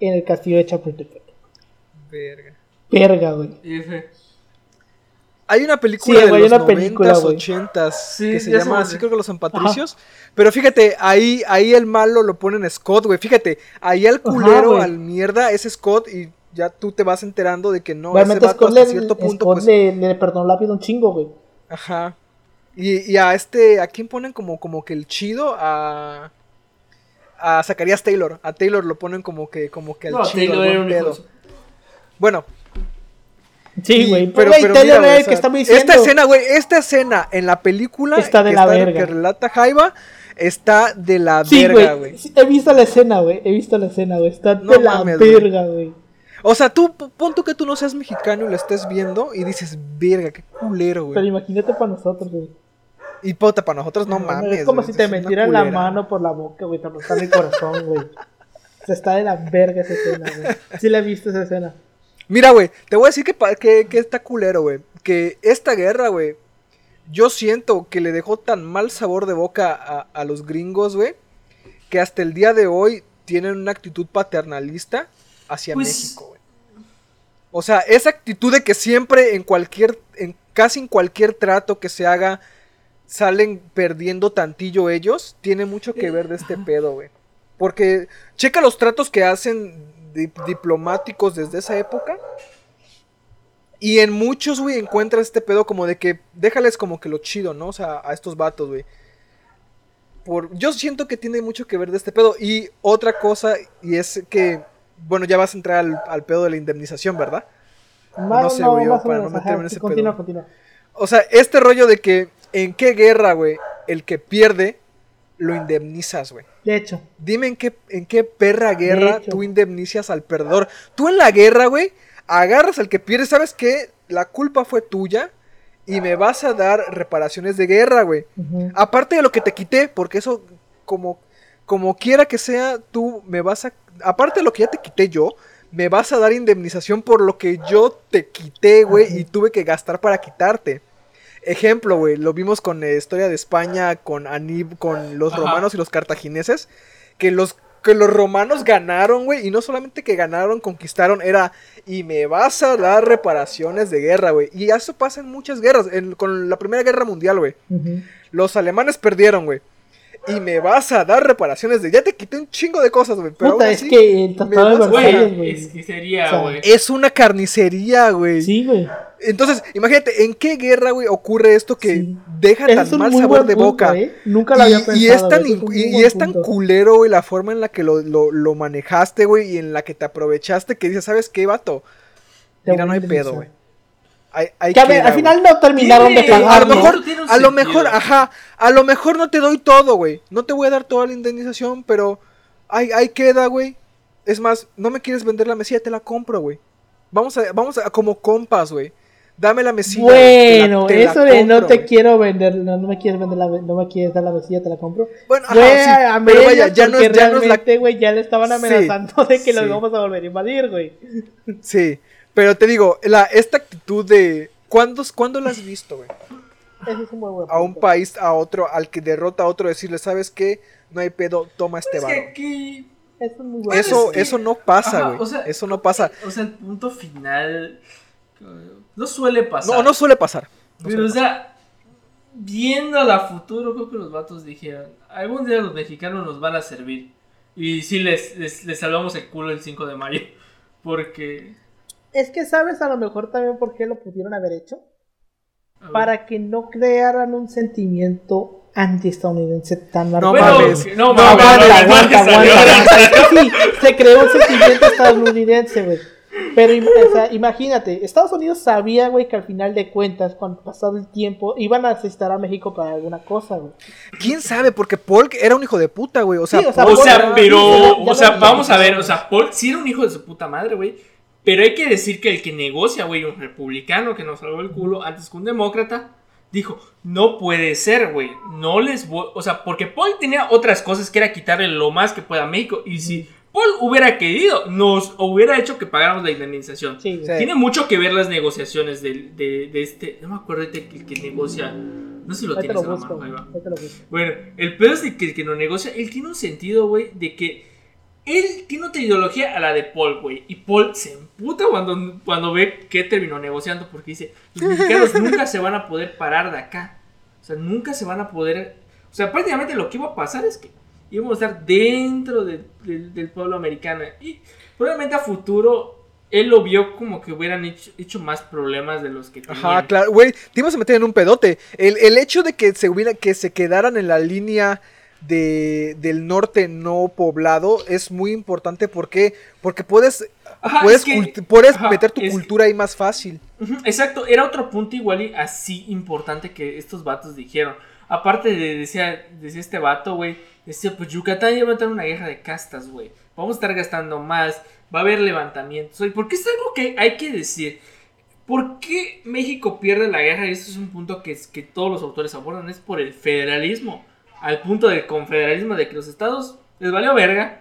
en el castillo de Chapultepec. Verga. Verga, güey. Hay una película de los 90s, 80 que se llama así creo que los San Patricios. Pero fíjate, ahí, ahí el malo lo ponen Scott, güey. Fíjate, ahí al culero, al mierda, es Scott y ya tú te vas enterando de que no, ese vato hasta cierto punto Scott pues le, le perdonó la vida un chingo, güey. Ajá. Y, a este, ¿a quién ponen como, como que el chido? A. A Zacarías Taylor. A Taylor lo ponen como que, como que al chido. Bueno. Sí, güey. Pero, pero, mira, que está Esta escena, güey, esta escena en la película está de que la verga. Que relata Jaiba está de la verga, güey. he visto la escena, güey. He visto la escena, güey. Está de la verga, güey. O sea, tú, pon tú que tú no seas mexicano y lo estés viendo y dices, verga, qué culero, güey. Pero imagínate para nosotros, güey. Y puta, para nosotros no, mames. Es como si te metieran la mano por la boca, güey. Te está mi corazón, güey. Se está de la verga esa escena, güey. Sí la he visto esa escena. Mira, güey, te voy a decir que, que, que está culero, güey. Que esta guerra, güey, yo siento que le dejó tan mal sabor de boca a, a los gringos, güey, que hasta el día de hoy tienen una actitud paternalista hacia pues México, güey. O sea, esa actitud de que siempre en cualquier, en casi en cualquier trato que se haga salen perdiendo tantillo ellos, tiene mucho que ver de este pedo, güey. Porque checa los tratos que hacen diplomáticos desde esa época. Y en muchos, güey, encuentras este pedo como de que déjales como que lo chido, ¿no? O sea, a estos vatos, güey. Por, yo siento que tiene mucho que ver de este pedo. Y otra cosa, y es que, bueno, ya vas a entrar al, pedo de la indemnización, ¿verdad? no sé, güey, para no meterme en ese continúa, Continúa. O sea, este rollo de que en qué guerra, güey, el que pierde lo indemnizas, güey. De hecho. Dime en qué, en qué perra guerra tú indemnizas al perdedor. Tú en la guerra, güey, agarras al que pierde, ¿sabes qué? La culpa fue tuya y me vas a dar reparaciones de guerra, güey. Aparte de lo que te quité, porque eso, como, como quiera que sea, tú me vas a... Aparte de lo que ya te quité yo, me vas a dar indemnización por lo que yo te quité, güey, y tuve que gastar para quitarte. Ejemplo, güey, lo vimos con la historia de España, con Anib, con los romanos y los cartagineses, que los que los romanos ganaron, güey, y no solamente que ganaron, conquistaron, era, y me vas a dar reparaciones de guerra, güey. Y eso pasa en muchas guerras, con la Primera Guerra Mundial, güey. Los alemanes perdieron, güey. Y me vas a dar reparaciones de... Ya te quité un chingo de cosas, güey. Pero Puta, es que el tratado de güey. Es carnicería, güey. es una carnicería, güey. Sí, güey. Entonces, imagínate, ¿en qué guerra, güey, ocurre esto que deja tan mal sabor de boca? ¿eh? Nunca lo había pensado. Y es tan, y, es tan culero, güey, la forma en la que lo, lo, manejaste, güey, y en la que te aprovechaste, que dices, ¿sabes qué, vato? Mira, no hay pedo, güey. Hay, que al final no terminaron de pagar. A lo mejor, a lo mejor, ajá, a lo mejor no te doy todo, güey. No te voy a dar toda la indemnización, pero ahí, ahí queda, güey. Es más, no me quieres vender la mesilla, te la compro, güey. Vamos a, vamos a, como compas, güey dame la mesilla. Bueno, eso de no te quiero vender, no, me quieres vender la, no me quieres dar la mesilla, te la compro. Bueno, ajá, sí, pero vaya, ya no es, ya no es la... güey, ya le estaban amenazando de que los vamos a volver a invadir, güey. Sí, pero te digo, la, esta actitud de, ¿cuándo, ¿cuándo la has visto, güey? Eso es un buen A un país, a otro, al que derrota a otro, decirle, ¿sabes qué? No hay pedo, toma este es aquí... Eso, es muy bueno. eso, eso no pasa, güey. O sea, eso no pasa. O sea, el punto final no suele pasar. No, no suele pasar. Pero, o sea, viendo a la futuro, creo que los vatos dijeron, algún día los mexicanos nos van a servir. Y sí, les, les, salvamos el culo el 5 de mayo. Porque... Es que sabes a lo mejor también por qué lo pudieron haber hecho. Para que no crearan un sentimiento antiestadounidense tan marcado. No mames, no mames. Aguanta, aguanta, aguanta. Sí, se creó un sentimiento estadounidense, güey. Pero imagínate, Estados Unidos sabía, güey, que al final de cuentas, cuando pasado el tiempo, iban a necesitar a México para alguna cosa, güey. ¿Quién sabe? Porque Paul era un hijo de puta, güey. O sea, o sea, pero, o sea, vamos a ver, o sea, Paul sí era un hijo de su puta madre, güey. Pero hay que decir que el que negocia, güey, un republicano que nos salvó el culo antes que un demócrata, dijo, no puede ser, güey, no les voy, o sea, porque Paul tenía otras cosas que era quitarle lo más que pueda a México y si Paul hubiera querido, nos hubiera hecho que pagáramos la indemnización. Tiene mucho que ver las negociaciones de, de, este. No me acuerdo de que, que negocia. No sé si lo tienes a la mano, Bueno, el pedo es de que el que no negocia, él tiene un sentido, güey, de que él tiene otra ideología a la de Paul, güey. Y Paul se emputa cuando, cuando ve que terminó negociando porque dice, los mexicanos nunca se van a poder parar de acá. O sea, nunca se van a poder... O sea, prácticamente lo que iba a pasar es que íbamos a estar dentro del pueblo americano. Y probablemente a futuro él lo vio como que hubieran hecho, más problemas de los que tenían. Ajá, claro, güey, te ibas a meter en un pedote. El, hecho de que se, hubiera, que se quedaran en la línea de, del norte no poblado es muy importante. ¿Por qué? Porque puedes, puedes, puedes meter tu cultura ahí más fácil. exacto, era otro punto igual y así importante que estos vatos dijeron. Aparte de, decía, decía este vato, güey, decía, pues Yucatán ya va a tener una guerra de castas, güey. Vamos a estar gastando más, va a haber levantamientos. Oye, porque es algo que hay que decir. ¿Por qué México pierde la guerra? Y esto es un punto que, que todos los autores abordan, es por el federalismo. Al punto del confederalismo, de que los estados les valió verga.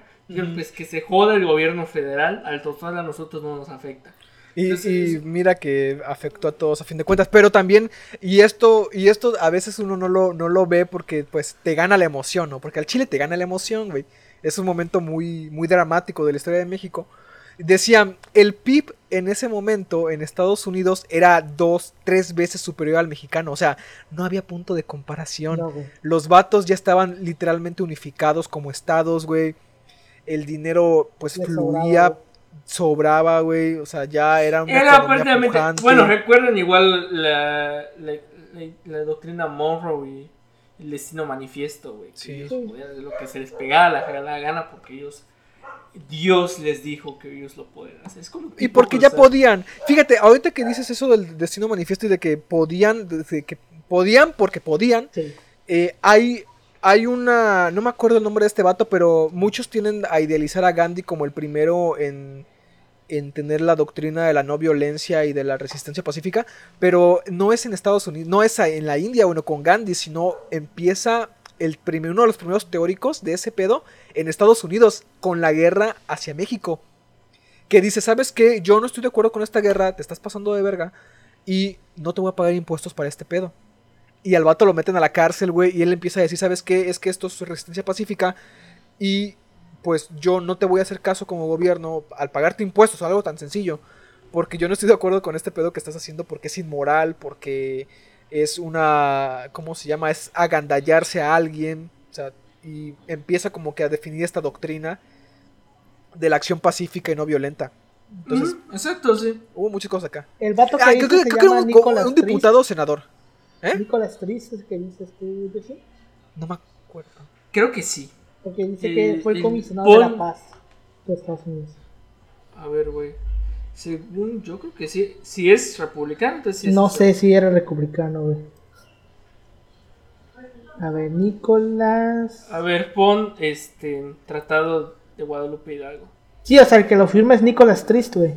Pues que se joda el gobierno federal, al total a nosotros no nos afecta. Y, mira que afectó a todos a fin de cuentas, pero también, y esto, y esto a veces uno no lo, no lo ve porque pues te gana la emoción, ¿no? Porque al Chile te gana la emoción, güey. Es un momento muy, muy dramático de la historia de México. Decían, el PIB en ese momento en Estados Unidos era dos, tres veces superior al mexicano. O sea, no había punto de comparación. Los vatos ya estaban literalmente unificados como estados, güey. El dinero pues fluía sobraba, güey. O sea, ya era una Era prácticamente. pujante. Bueno, recuerden igual la, la, la- la doctrina Monroe y el destino manifiesto, güey. que Sí. ellos podían hacer lo que se les pegaba la regalada gana porque ellos. Dios les dijo que ellos lo pueden hacer. Es como Y porque ya podían. Fíjate, ahorita que dices eso del destino manifiesto y de que podían, de que podían porque podían, Sí. eh, hay, hay una, no me acuerdo el nombre de este vato, pero muchos tienden a idealizar a Gandhi como el primero en, en tener la doctrina de la no violencia y de la resistencia pacífica, pero no es en Estados Unidos, no es en la India, bueno, con Gandhi, sino empieza el primer, uno de los primeros teóricos de ese pedo en Estados Unidos con la guerra hacia México. Que dice, ¿sabes qué? Yo no estoy de acuerdo con esta guerra, te estás pasando de verga y no te voy a pagar impuestos para este pedo. Y al vato lo meten a la cárcel, güey, y él empieza a decir, ¿sabes qué? Es que esto es resistencia pacífica y pues yo no te voy a hacer caso como gobierno al pagarte impuestos o algo tan sencillo. Porque yo no estoy de acuerdo con este pedo que estás haciendo porque es inmoral, porque es una, ¿cómo se llama? Es agandallarse a alguien. O sea, y empieza como que a definir esta doctrina de la acción pacífica y no violenta. Entonces, exacto, sí. hubo muchas cosas acá. El vato que Ah, dice creo que, se creo que era llama un, un diputado o senador. ¿Eh? Nicolas Trist es que dices tú, Jesse? No me acuerdo. Creo que sí. Porque dice que fue el comisionado de la paz de Estados Unidos. A ver, güey. Según yo creo que sí. Si es republicano, entonces sí es no sé si era republicano, güey. A ver, Nicolás. A ver, pon este Tratado de Guadalupe Hidalgo. Sí, o sea, el que lo firma es Nicolas Trist, güey.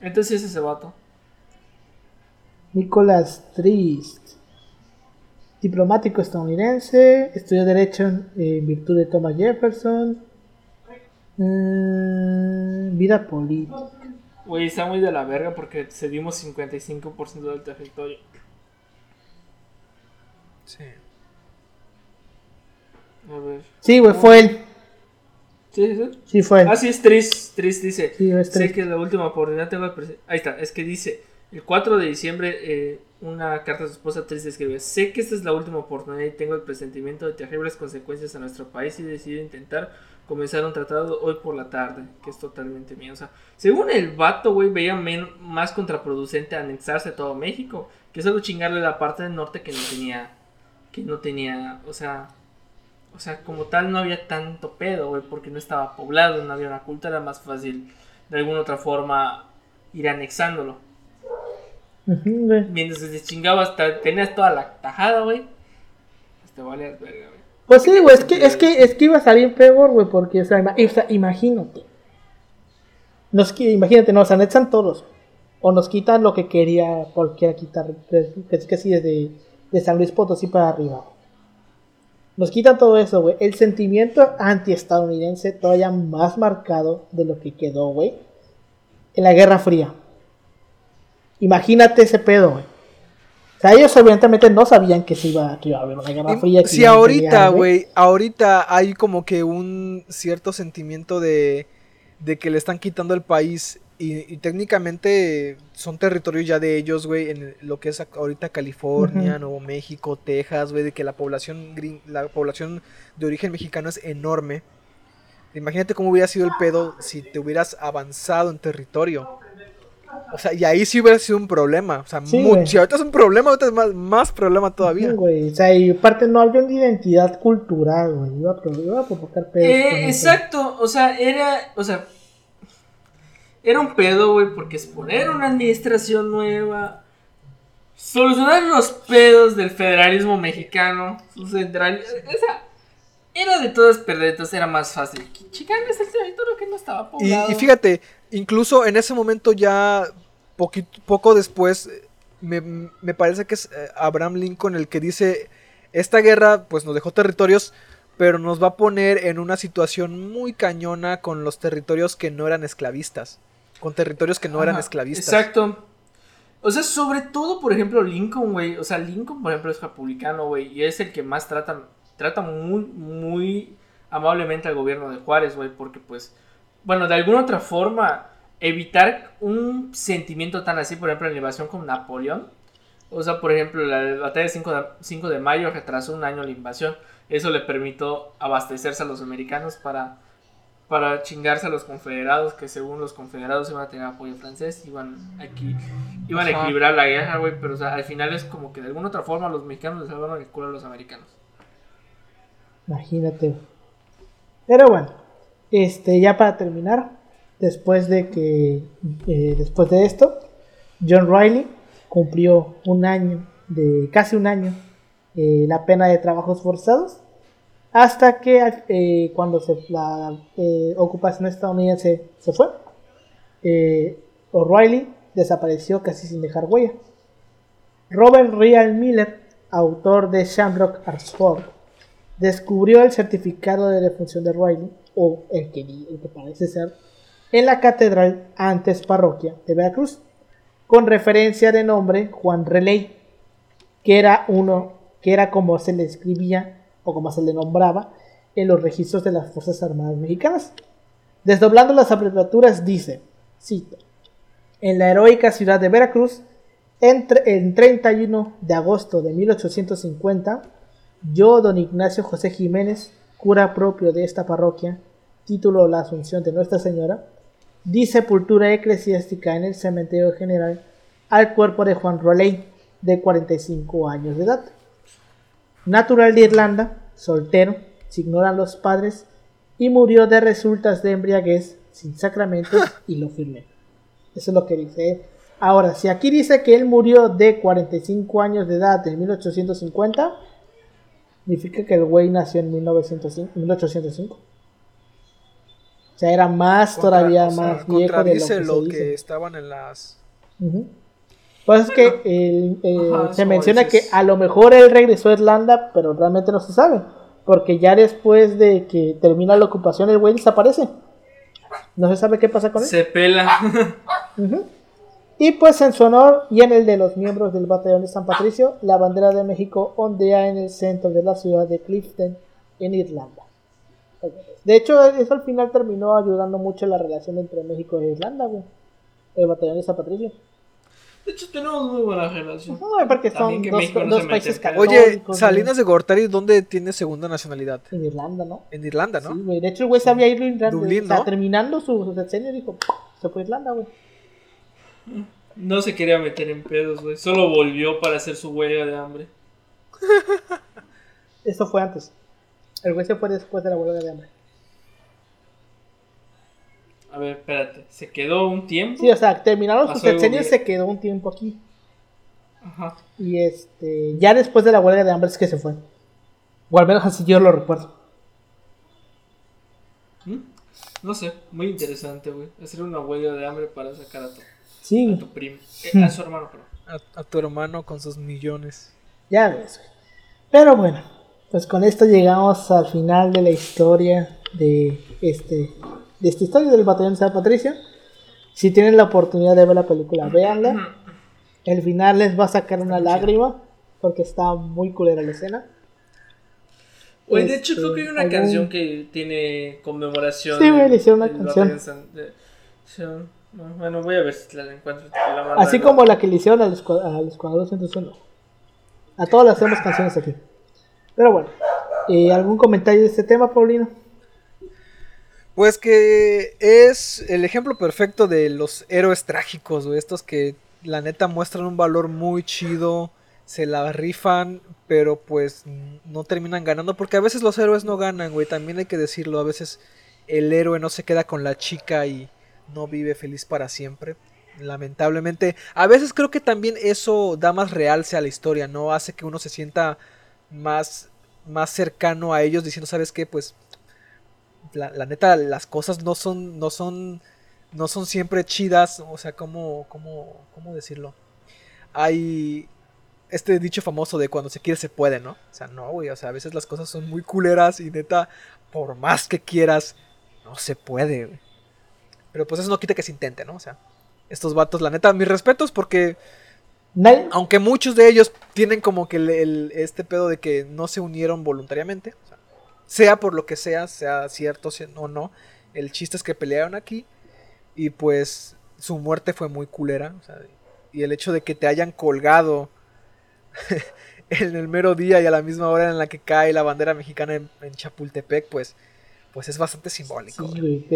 Entonces es ese vato. Nicolas Trist. Diplomático estadounidense. Estudió Derecho en virtud de Thomas Jefferson. Mm, vida política. Güey, está muy de la verga porque cedimos 55% del territorio. Sí. A ver. Sí, güey, fue él. ¿Sí, sí, sí? Sí, fue él. Ah, sí, es Tris. Tris dice. Sí, es sé Trist. que la última oportunidad tengo Ahí está, es que dice. El 4 de diciembre, eh, una carta a su esposa Tris escribe: Sé que esta es la última oportunidad y tengo el presentimiento de terribles consecuencias a nuestro país y decido intentar comenzar un tratado hoy por la tarde, que es totalmente mío. O sea, según el vato, güey, veía men- más contraproducente anexarse a todo México que solo chingarle la parte del norte que no tenía. Que no tenía, o sea. O sea, como tal no había tanto pedo, güey, porque no estaba poblado, no había una cultura, era más fácil de alguna otra forma ir anexándolo. Mientras que te chingabas, ta- tenías toda la tajada, güey. Pues te valías verga, güey. Pues sí, güey, es que, es que, es que iba a salir peor, güey, porque, o sea, ima- o sea, imagínate. Nos, imagínate, nos anexan todos. O nos quitan lo que quería cualquiera quitar, que es que sí, desde de San Luis Potosí para arriba. Nos quitan todo eso, güey. El sentimiento antiestadounidense todavía más marcado de lo que quedó, güey, en la Guerra Fría. Imagínate ese pedo, güey. O sea, ellos evidentemente no sabían que se iba, que iba a haber una Guerra Fría. Si ahorita, güey, ahorita hay como que un cierto sentimiento de, de que le están quitando el país y, y técnicamente son territorios ya de ellos, güey, en lo que es ahorita California, Ujú. Nuevo México, Texas, güey, de que la población grin- la población de origen mexicano es enorme. Imagínate cómo hubiera sido el pedo si te hubieras avanzado en territorio. O sea, y ahí sí hubiera sido un problema. O sea, Sí, mu- güey. si ahorita es un problema, ahorita es más, más problema todavía. Sí, güey. O sea, y aparte no había una identidad cultural, güey. Iba a, pro- iba a provocar pedos. Eh, eso. exacto, o sea, era, o sea, era un pedo, güey, porque es poner una administración nueva, solucionar los pedos del federalismo mexicano, su central, o sea, era de todas perder, entonces era más fácil. Chicanes el territorio que no estaba poblado. y fíjate, incluso en ese momento ya poquito, poco después, eh, me, me parece que es eh, Abraham Lincoln el que dice, esta guerra pues nos dejó territorios, pero nos va a poner en una situación muy cañona con los territorios que no eran esclavistas, con territorios que no eran esclavistas. Exacto. O sea, sobre todo, por ejemplo, Lincoln, güey. O sea, Lincoln, por ejemplo, es republicano, güey. Y es el que más trata, trata muy, muy amablemente al gobierno de Juárez, güey. Porque, pues, bueno, de alguna otra forma, evitar un sentimiento tan así, por ejemplo, en la invasión con Napoleón. O sea, por ejemplo, la batalla de 5 de, 5 de mayo retrasó un año la invasión. Eso le permitió abastecerse a los americanos para para chingarse a los confederados, que según los confederados iban a tener apoyo francés, iban aquí, iban a equilibrar la guerra, güey, pero o sea, al final es como que de alguna otra forma los mexicanos les salvaron el culo a los americanos. Imagínate. Pero bueno, este, ya para terminar, después de que, eh, después de esto, John Riley cumplió un año, de casi un año, eh, la pena de trabajos forzados hasta que eh, cuando se, la ocupación estadounidense se fue, O'Reilly desapareció casi sin dejar huella. Robert Real Miller, autor de Shamrock Artsford, descubrió el certificado de defunción de Riley, o el que, parece ser, en la catedral antes parroquia de Veracruz, con referencia de nombre Juan Relay, que era uno, que era como se le escribía o como se le nombraba, en los registros de las Fuerzas Armadas Mexicanas. Desdoblando las abreviaturas dice, cito, en la heroica ciudad de Veracruz, entre el 31 de agosto de 1850, yo, don Ignacio José Jiménez, cura propio de esta parroquia, título La Asunción de Nuestra Señora, di sepultura eclesiástica en el cementerio general al cuerpo de Juan Roley, de 45 años de edad. Natural de Irlanda, soltero, se ignoran los padres, y murió de resultas de embriaguez, sin sacramentos, y lo firmé. Eso es lo que dice. Ahora, si aquí dice que él murió de 45 años de edad en 1850, significa que el güey nació en 1905, 1805. O sea, era más todavía más viejo de lo que, lo se que dice. estaban en las Pues es que el- eh, Ajá, se menciona dices. que a lo mejor él regresó a Irlanda, pero realmente no se sabe. Porque ya después de que termina la ocupación, el güey desaparece. No se sabe qué pasa con él. Se pela. Ujú. Y pues en su honor y en el de los miembros del batallón de San Patricio, la bandera de México ondea en el centro de la ciudad de Clifton, en Irlanda. De hecho, eso al final terminó ayudando mucho la relación entre México e Irlanda, güey. El batallón de San Patricio. De hecho, tenemos muy buena relación. No, porque son dos, no dos países. Oye, Salinas de Gortari, ¿dónde tiene segunda nacionalidad? En Irlanda, ¿no? En Irlanda, ¿no? Sí, güey. De hecho, el güey sabía ir a Irlanda. Dublín, o sea, ¿no? terminando su sexenio, dijo, se fue a Irlanda, güey. No se quería meter en pedos, güey. Solo volvió para hacer su huelga de hambre. Eso fue antes. El güey se fue después de la huelga de hambre. A ver, espérate. Se quedó un tiempo. Sí, o sea, terminaron su Pasó algo sexenio y bien. se quedó un tiempo aquí. Ajá. Y este, ya después de la huelga de hambre es que se fue. O al menos así yo lo recuerdo. ¿Mm? No sé, muy interesante, güey. Hacer una huelga de hambre para sacar a a tu primo. Eh, a su hermano, perdón. A, a tu hermano con sus millones. ya ves. güey. Pero bueno, pues con esto llegamos al final de la historia de este de esta historia del batallón de San Patricio. Si tienen la oportunidad de ver la película, véanla. El final les va a sacar una lágrima porque está muy culera la escena. Güey, de hecho, Este, creo que hay una algún- canción que tiene conmemoración. Sí, güey, le hicieron una canción. San- de- Bueno, voy a ver si la encuentro. la mando Así como la que le hicieron al al Escuadrón 101. A todas las hacemos canciones aquí. Pero bueno, eh, ¿algún comentario de este tema, Paulino? Pues que es el ejemplo perfecto de los héroes trágicos, güey. Estos que la neta muestran un valor muy chido, se la rifan, pero pues no terminan ganando. Porque a veces los héroes no ganan, güey. También hay que decirlo. A veces el héroe no se queda con la chica y no vive feliz para siempre. Lamentablemente. A veces creo que también eso da más realce a la historia, ¿no? Hace que uno se sienta más, más cercano a ellos diciendo, ¿sabes qué? Pues la, la neta, las cosas no son, no son, no son siempre chidas. O sea, ¿cómo, cómo, cómo decirlo? Hay este dicho famoso de cuando se quiere se puede, ¿no? O sea, no, güey. O sea, a veces las cosas son muy culeras y neta, por más que quieras, no se puede, güey. Pero pues eso no quita que se intente, ¿no? O sea, estos vatos, la neta, mis respetos porque Nadie- aunque muchos de ellos tienen como que el, el- este pedo de que no se unieron voluntariamente, o sea, sea por lo que sea, sea cierto o no, el chiste es que pelearon aquí y pues su muerte fue muy culera, o sea, y el hecho de que te hayan colgado en el mero día y a la misma hora en la que cae la bandera mexicana en, en Chapultepec, pues, pues es bastante simbólico. Sí,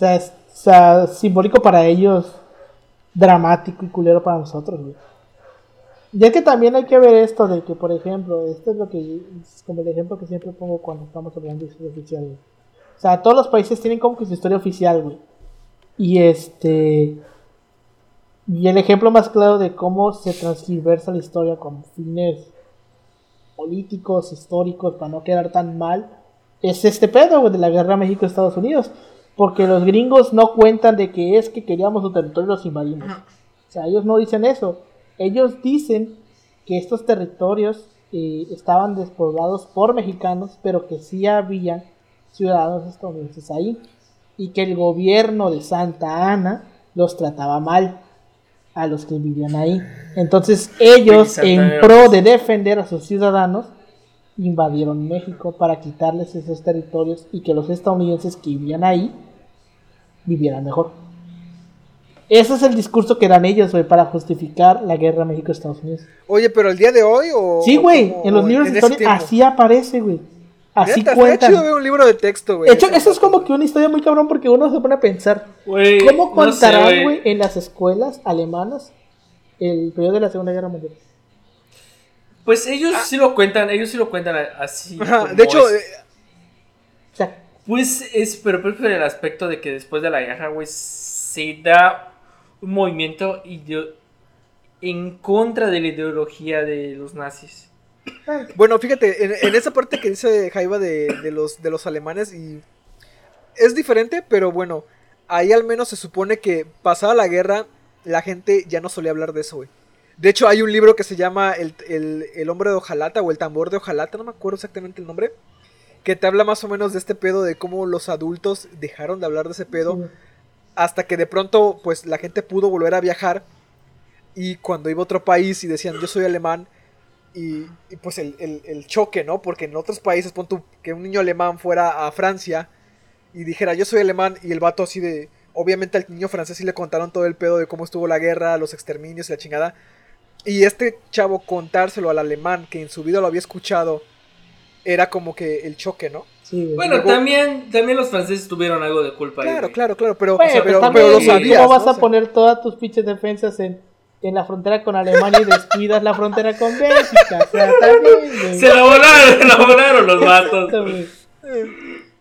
sea, es, o sea, simbólico para ellos, dramático y culero para nosotros, güey. Ya que también hay que ver esto de que, por ejemplo, esto es lo que es como el ejemplo que siempre pongo cuando estamos hablando de historia oficial. güey. O sea, todos los países tienen como que su historia oficial, güey. Y este. Y el ejemplo más claro de cómo se transgiversa la historia con fines políticos, históricos, para no quedar tan mal, es este pedo, güey, de la guerra México-Estados Unidos. Porque los gringos no cuentan de que es que queríamos su territorio y los invadimos. O sea, ellos no dicen eso. Ellos dicen que estos territorios eh, estaban despoblados por mexicanos, pero que sí había ciudadanos estadounidenses ahí. Y que el gobierno de Santa Ana los trataba mal a los que vivían ahí. Entonces ellos, en pro de defender a sus ciudadanos, invadieron México para quitarles esos territorios y que los estadounidenses que vivían ahí vivieran mejor. Ese es el discurso que dan ellos, güey, para justificar la guerra México-Estados Unidos. Oye, pero el día de hoy o. Sí, güey, en los libros de historia así aparece, güey. Así cuentan. chido ver un libro de texto, güey. De hecho, eso es como que una historia muy cabrón porque uno se pone a pensar, Güey, ¿cómo no sé, contarán, güey, en las escuelas alemanas el periodo de la Segunda Guerra Mundial? Pues ellos sí lo cuentan, ellos sí lo cuentan así. Ajá, de hecho, es. eh, O sea, Pues es, pero por el aspecto de que después de la guerra, güey, se da un movimiento en contra de la ideología de los nazis. Bueno, fíjate, en, en esa parte que dice Jaiba de, de los, de los alemanes, y es diferente, pero bueno, ahí al menos se supone que pasada la guerra, la gente ya no solía hablar de eso, güey. De hecho, hay un libro que se llama el, el- el hombre de hojalata o el tambor de hojalata, no me acuerdo exactamente el nombre, que te habla más o menos de este pedo de cómo los adultos dejaron de hablar de ese pedo sí, hasta que de pronto pues la gente pudo volver a viajar y cuando iba a otro país y decían yo soy alemán y, y, pues el, el- el choque, ¿no? Porque en otros países, pon tú que un niño alemán fuera a Francia y dijera yo soy alemán y el vato así de... Obviamente al niño francés sí le contaron todo el pedo de cómo estuvo la guerra, los exterminios y la chingada. Y este chavo contárselo al alemán que en su vida lo había escuchado era como que el choque, ¿no? sí. Bueno, luego- también, también los franceses tuvieron algo de culpa ahí, Claro, güey. claro, claro, pero, Bueno, o sea, pues pero, también, pero lo güey, sabías. ¿Cómo vas ¿no? a poner todas tus pinches defensas en, en la frontera con Alemania y descuidas la frontera con Bélgica? O sea, también. Se la volaron, se la volaron los vatos.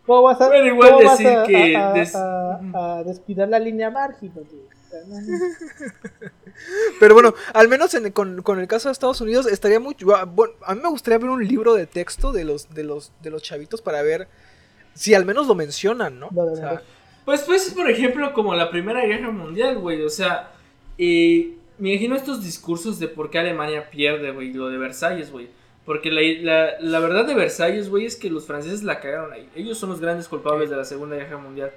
¿Cómo vas a, Bueno, igual cómo vas decir a- que a, a- des- a- a descuidar la línea marginal? güey? Pero bueno, al menos en- con, con el caso de Estados Unidos estaría muy bu- bueno, a mí me gustaría ver un libro de texto de los de los de los chavitos para ver si al menos lo mencionan, ¿no? O sea. Pues, pues, por ejemplo, como la Primera Guerra Mundial, güey. O sea, eh, me imagino estos discursos de por qué Alemania pierde, güey, lo de Versalles, güey. Porque la, la, la verdad de Versalles, güey, es que los franceses la cagaron ahí. Ellos son los grandes culpables de la Segunda Guerra Mundial.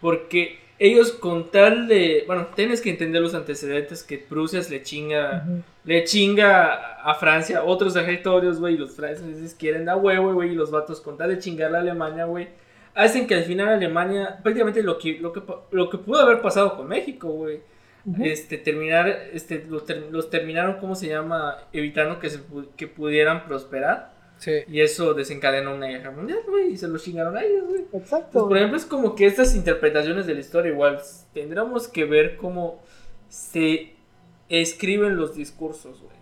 Porque ellos con tal de... Bueno, tienes que entender los antecedentes que Prusia le chinga... Le chinga a Francia otros territorios, güey, y los franceses quieren dar huevo, güey, y los vatos con tal de chingar a Alemania, güey, hacen que al final Alemania, prácticamente lo que, lo que, lo que pudo haber pasado con México, güey, este, terminar, este, los, ter- los terminaron, ¿cómo se llama? Evitando que, se, que pudieran prosperar, sí. y eso desencadenó una guerra mundial, güey, y se los chingaron a ellos, güey. Exacto. Entonces, por ejemplo, es como que estas interpretaciones de la historia igual tendríamos que ver cómo se escriben los discursos, güey.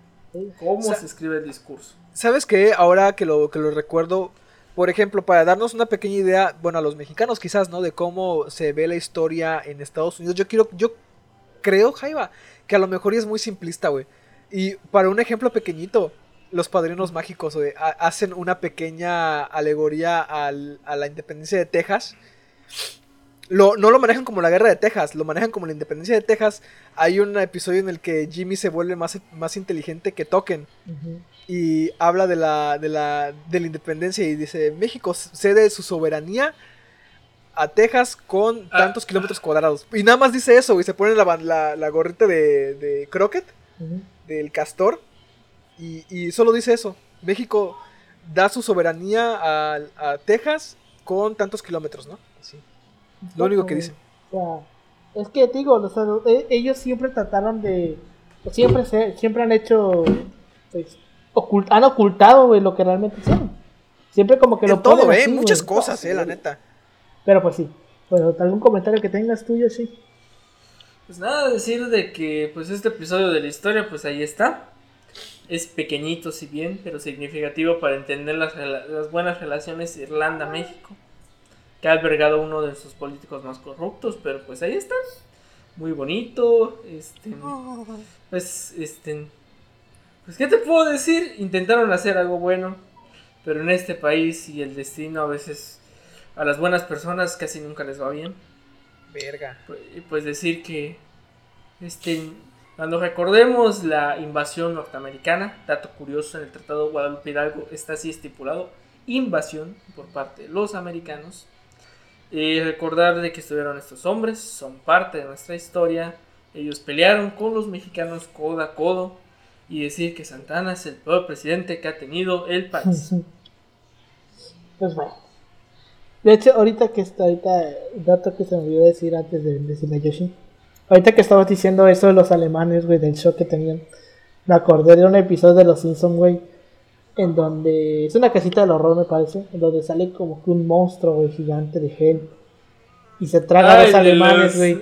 ¿Cómo se escribe el discurso? ¿Sabes qué? Ahora que lo que lo recuerdo, por ejemplo, para darnos una pequeña idea, bueno, a los mexicanos quizás, ¿no? De cómo se ve la historia en Estados Unidos. Yo quiero yo creo, Jaiba, que a lo mejor es muy simplista, güey. Y para un ejemplo pequeñito, los padrinos mágicos, hacen una pequeña alegoría al- a la independencia de Texas. Lo, no lo manejan como la guerra de Texas, lo manejan como la independencia de Texas. Hay un episodio en el que Jimmy se vuelve más, más inteligente que Token y habla de la, de la, de la independencia y dice, México cede su soberanía a Texas con Ah. tantos kilómetros cuadrados. Y nada más dice eso, y se pone la, la, la gorrita de, de Crockett, del castor, y, y solo dice eso. México da su soberanía a, a Texas con tantos kilómetros, ¿no? Así. Lo único que dice. O sea, es que digo, o sea, e- ellos siempre trataron de. Siempre, se, siempre han hecho. Pues, ocult- han ocultado lo que realmente hicieron. Siempre como que En lo todo, ponen eh, así, muchas güey. cosas, eh, la neta. Pero pues sí. Bueno, ¿algún comentario que tengas tuyo, sí? Pues nada, decir de que pues este episodio de la historia pues ahí está. Es pequeñito si bien, pero significativo para entender las, buenas relaciones Irlanda-México. Que ha albergado uno de sus políticos más corruptos, pero pues ahí está. Muy bonito. Este, pues, este, pues, ¿qué te puedo decir? Intentaron hacer algo bueno, pero en este país y el destino a veces a las buenas personas casi nunca les va bien. Verga. Pues, y pues decir que este cuando recordemos la invasión norteamericana, dato curioso en el Tratado Guadalupe Hidalgo está así estipulado, invasión por parte de los americanos. Y recordar de que estuvieron estos hombres, son parte de nuestra historia, ellos pelearon con los mexicanos codo a codo y decir que Santana es el peor presidente que ha tenido el país. Pues bueno. De hecho, ahorita que está, ahorita, dato que se me olvidó decir antes de decirle a Yoshi. Ahorita que estabas diciendo eso de los alemanes, güey, del show que tenían. Me acordé de un episodio de Los Simpsons, güey. En donde. Es una casita del horror, me parece. En donde sale como que un monstruo, güey, gigante de gel. Y se traga a los alemanes, güey.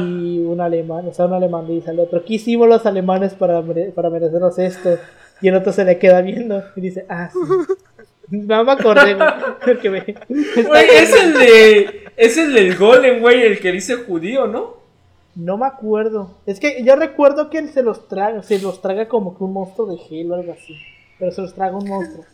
Y un alemán, o sea, un alemán le dice al otro, ¿qué hicimos los alemanes para, mere- para merecernos esto? Y el otro se le queda viendo y dice, ah, sí. No me acordé, güey, me- es el de. Es el del golem, güey, el que dice judío, ¿no? No me acuerdo. Es que yo recuerdo que él se los traga, se los traga como que un monstruo de gel o algo así. Pero se los traga un monstruo.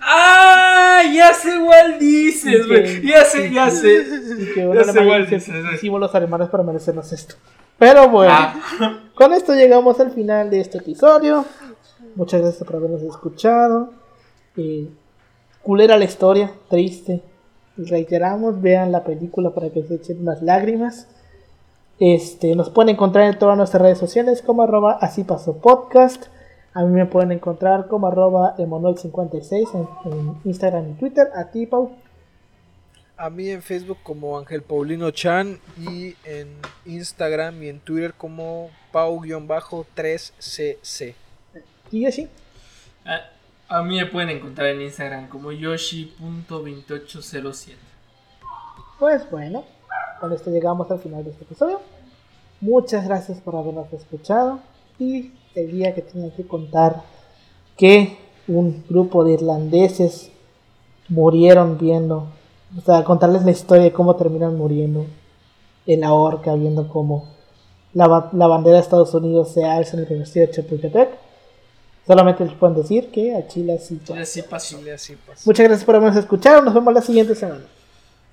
¡Ah! Ya sé cuál dices, güey. Ya sé, ya sé. Y que un Ya sé cuál dices, hicimos los alemanes para merecernos esto. Pero bueno, Ah, con esto llegamos al final de este episodio. Muchas gracias por habernos escuchado. Eh, culera la historia, triste. Reiteramos, vean la película para que se echen unas lágrimas. Este, nos pueden encontrar en todas nuestras redes sociales como arroba así pasó podcast. A mí me pueden encontrar como arroba emonoid56 en, en Instagram y Twitter. A ti, Pau. A mí en Facebook como Ángel Paulino Chan y en Instagram y en Twitter como Pau-3cc. ¿Y Yoshi? a, a mí me pueden encontrar en Instagram como yoshi.2807. Pues bueno, con esto llegamos al final de este episodio. Muchas gracias por habernos escuchado. Y el día que tenía que contar que un grupo de irlandeses murieron viendo, o sea, contarles la historia de cómo terminan muriendo en la horca, viendo cómo la, la bandera de Estados Unidos se alza en el Universidad de Chapultepec. Solamente les pueden decir que a Chile sí. Pasó. Chile pasa. Muchas gracias por habernos escuchado. Nos vemos la siguiente semana.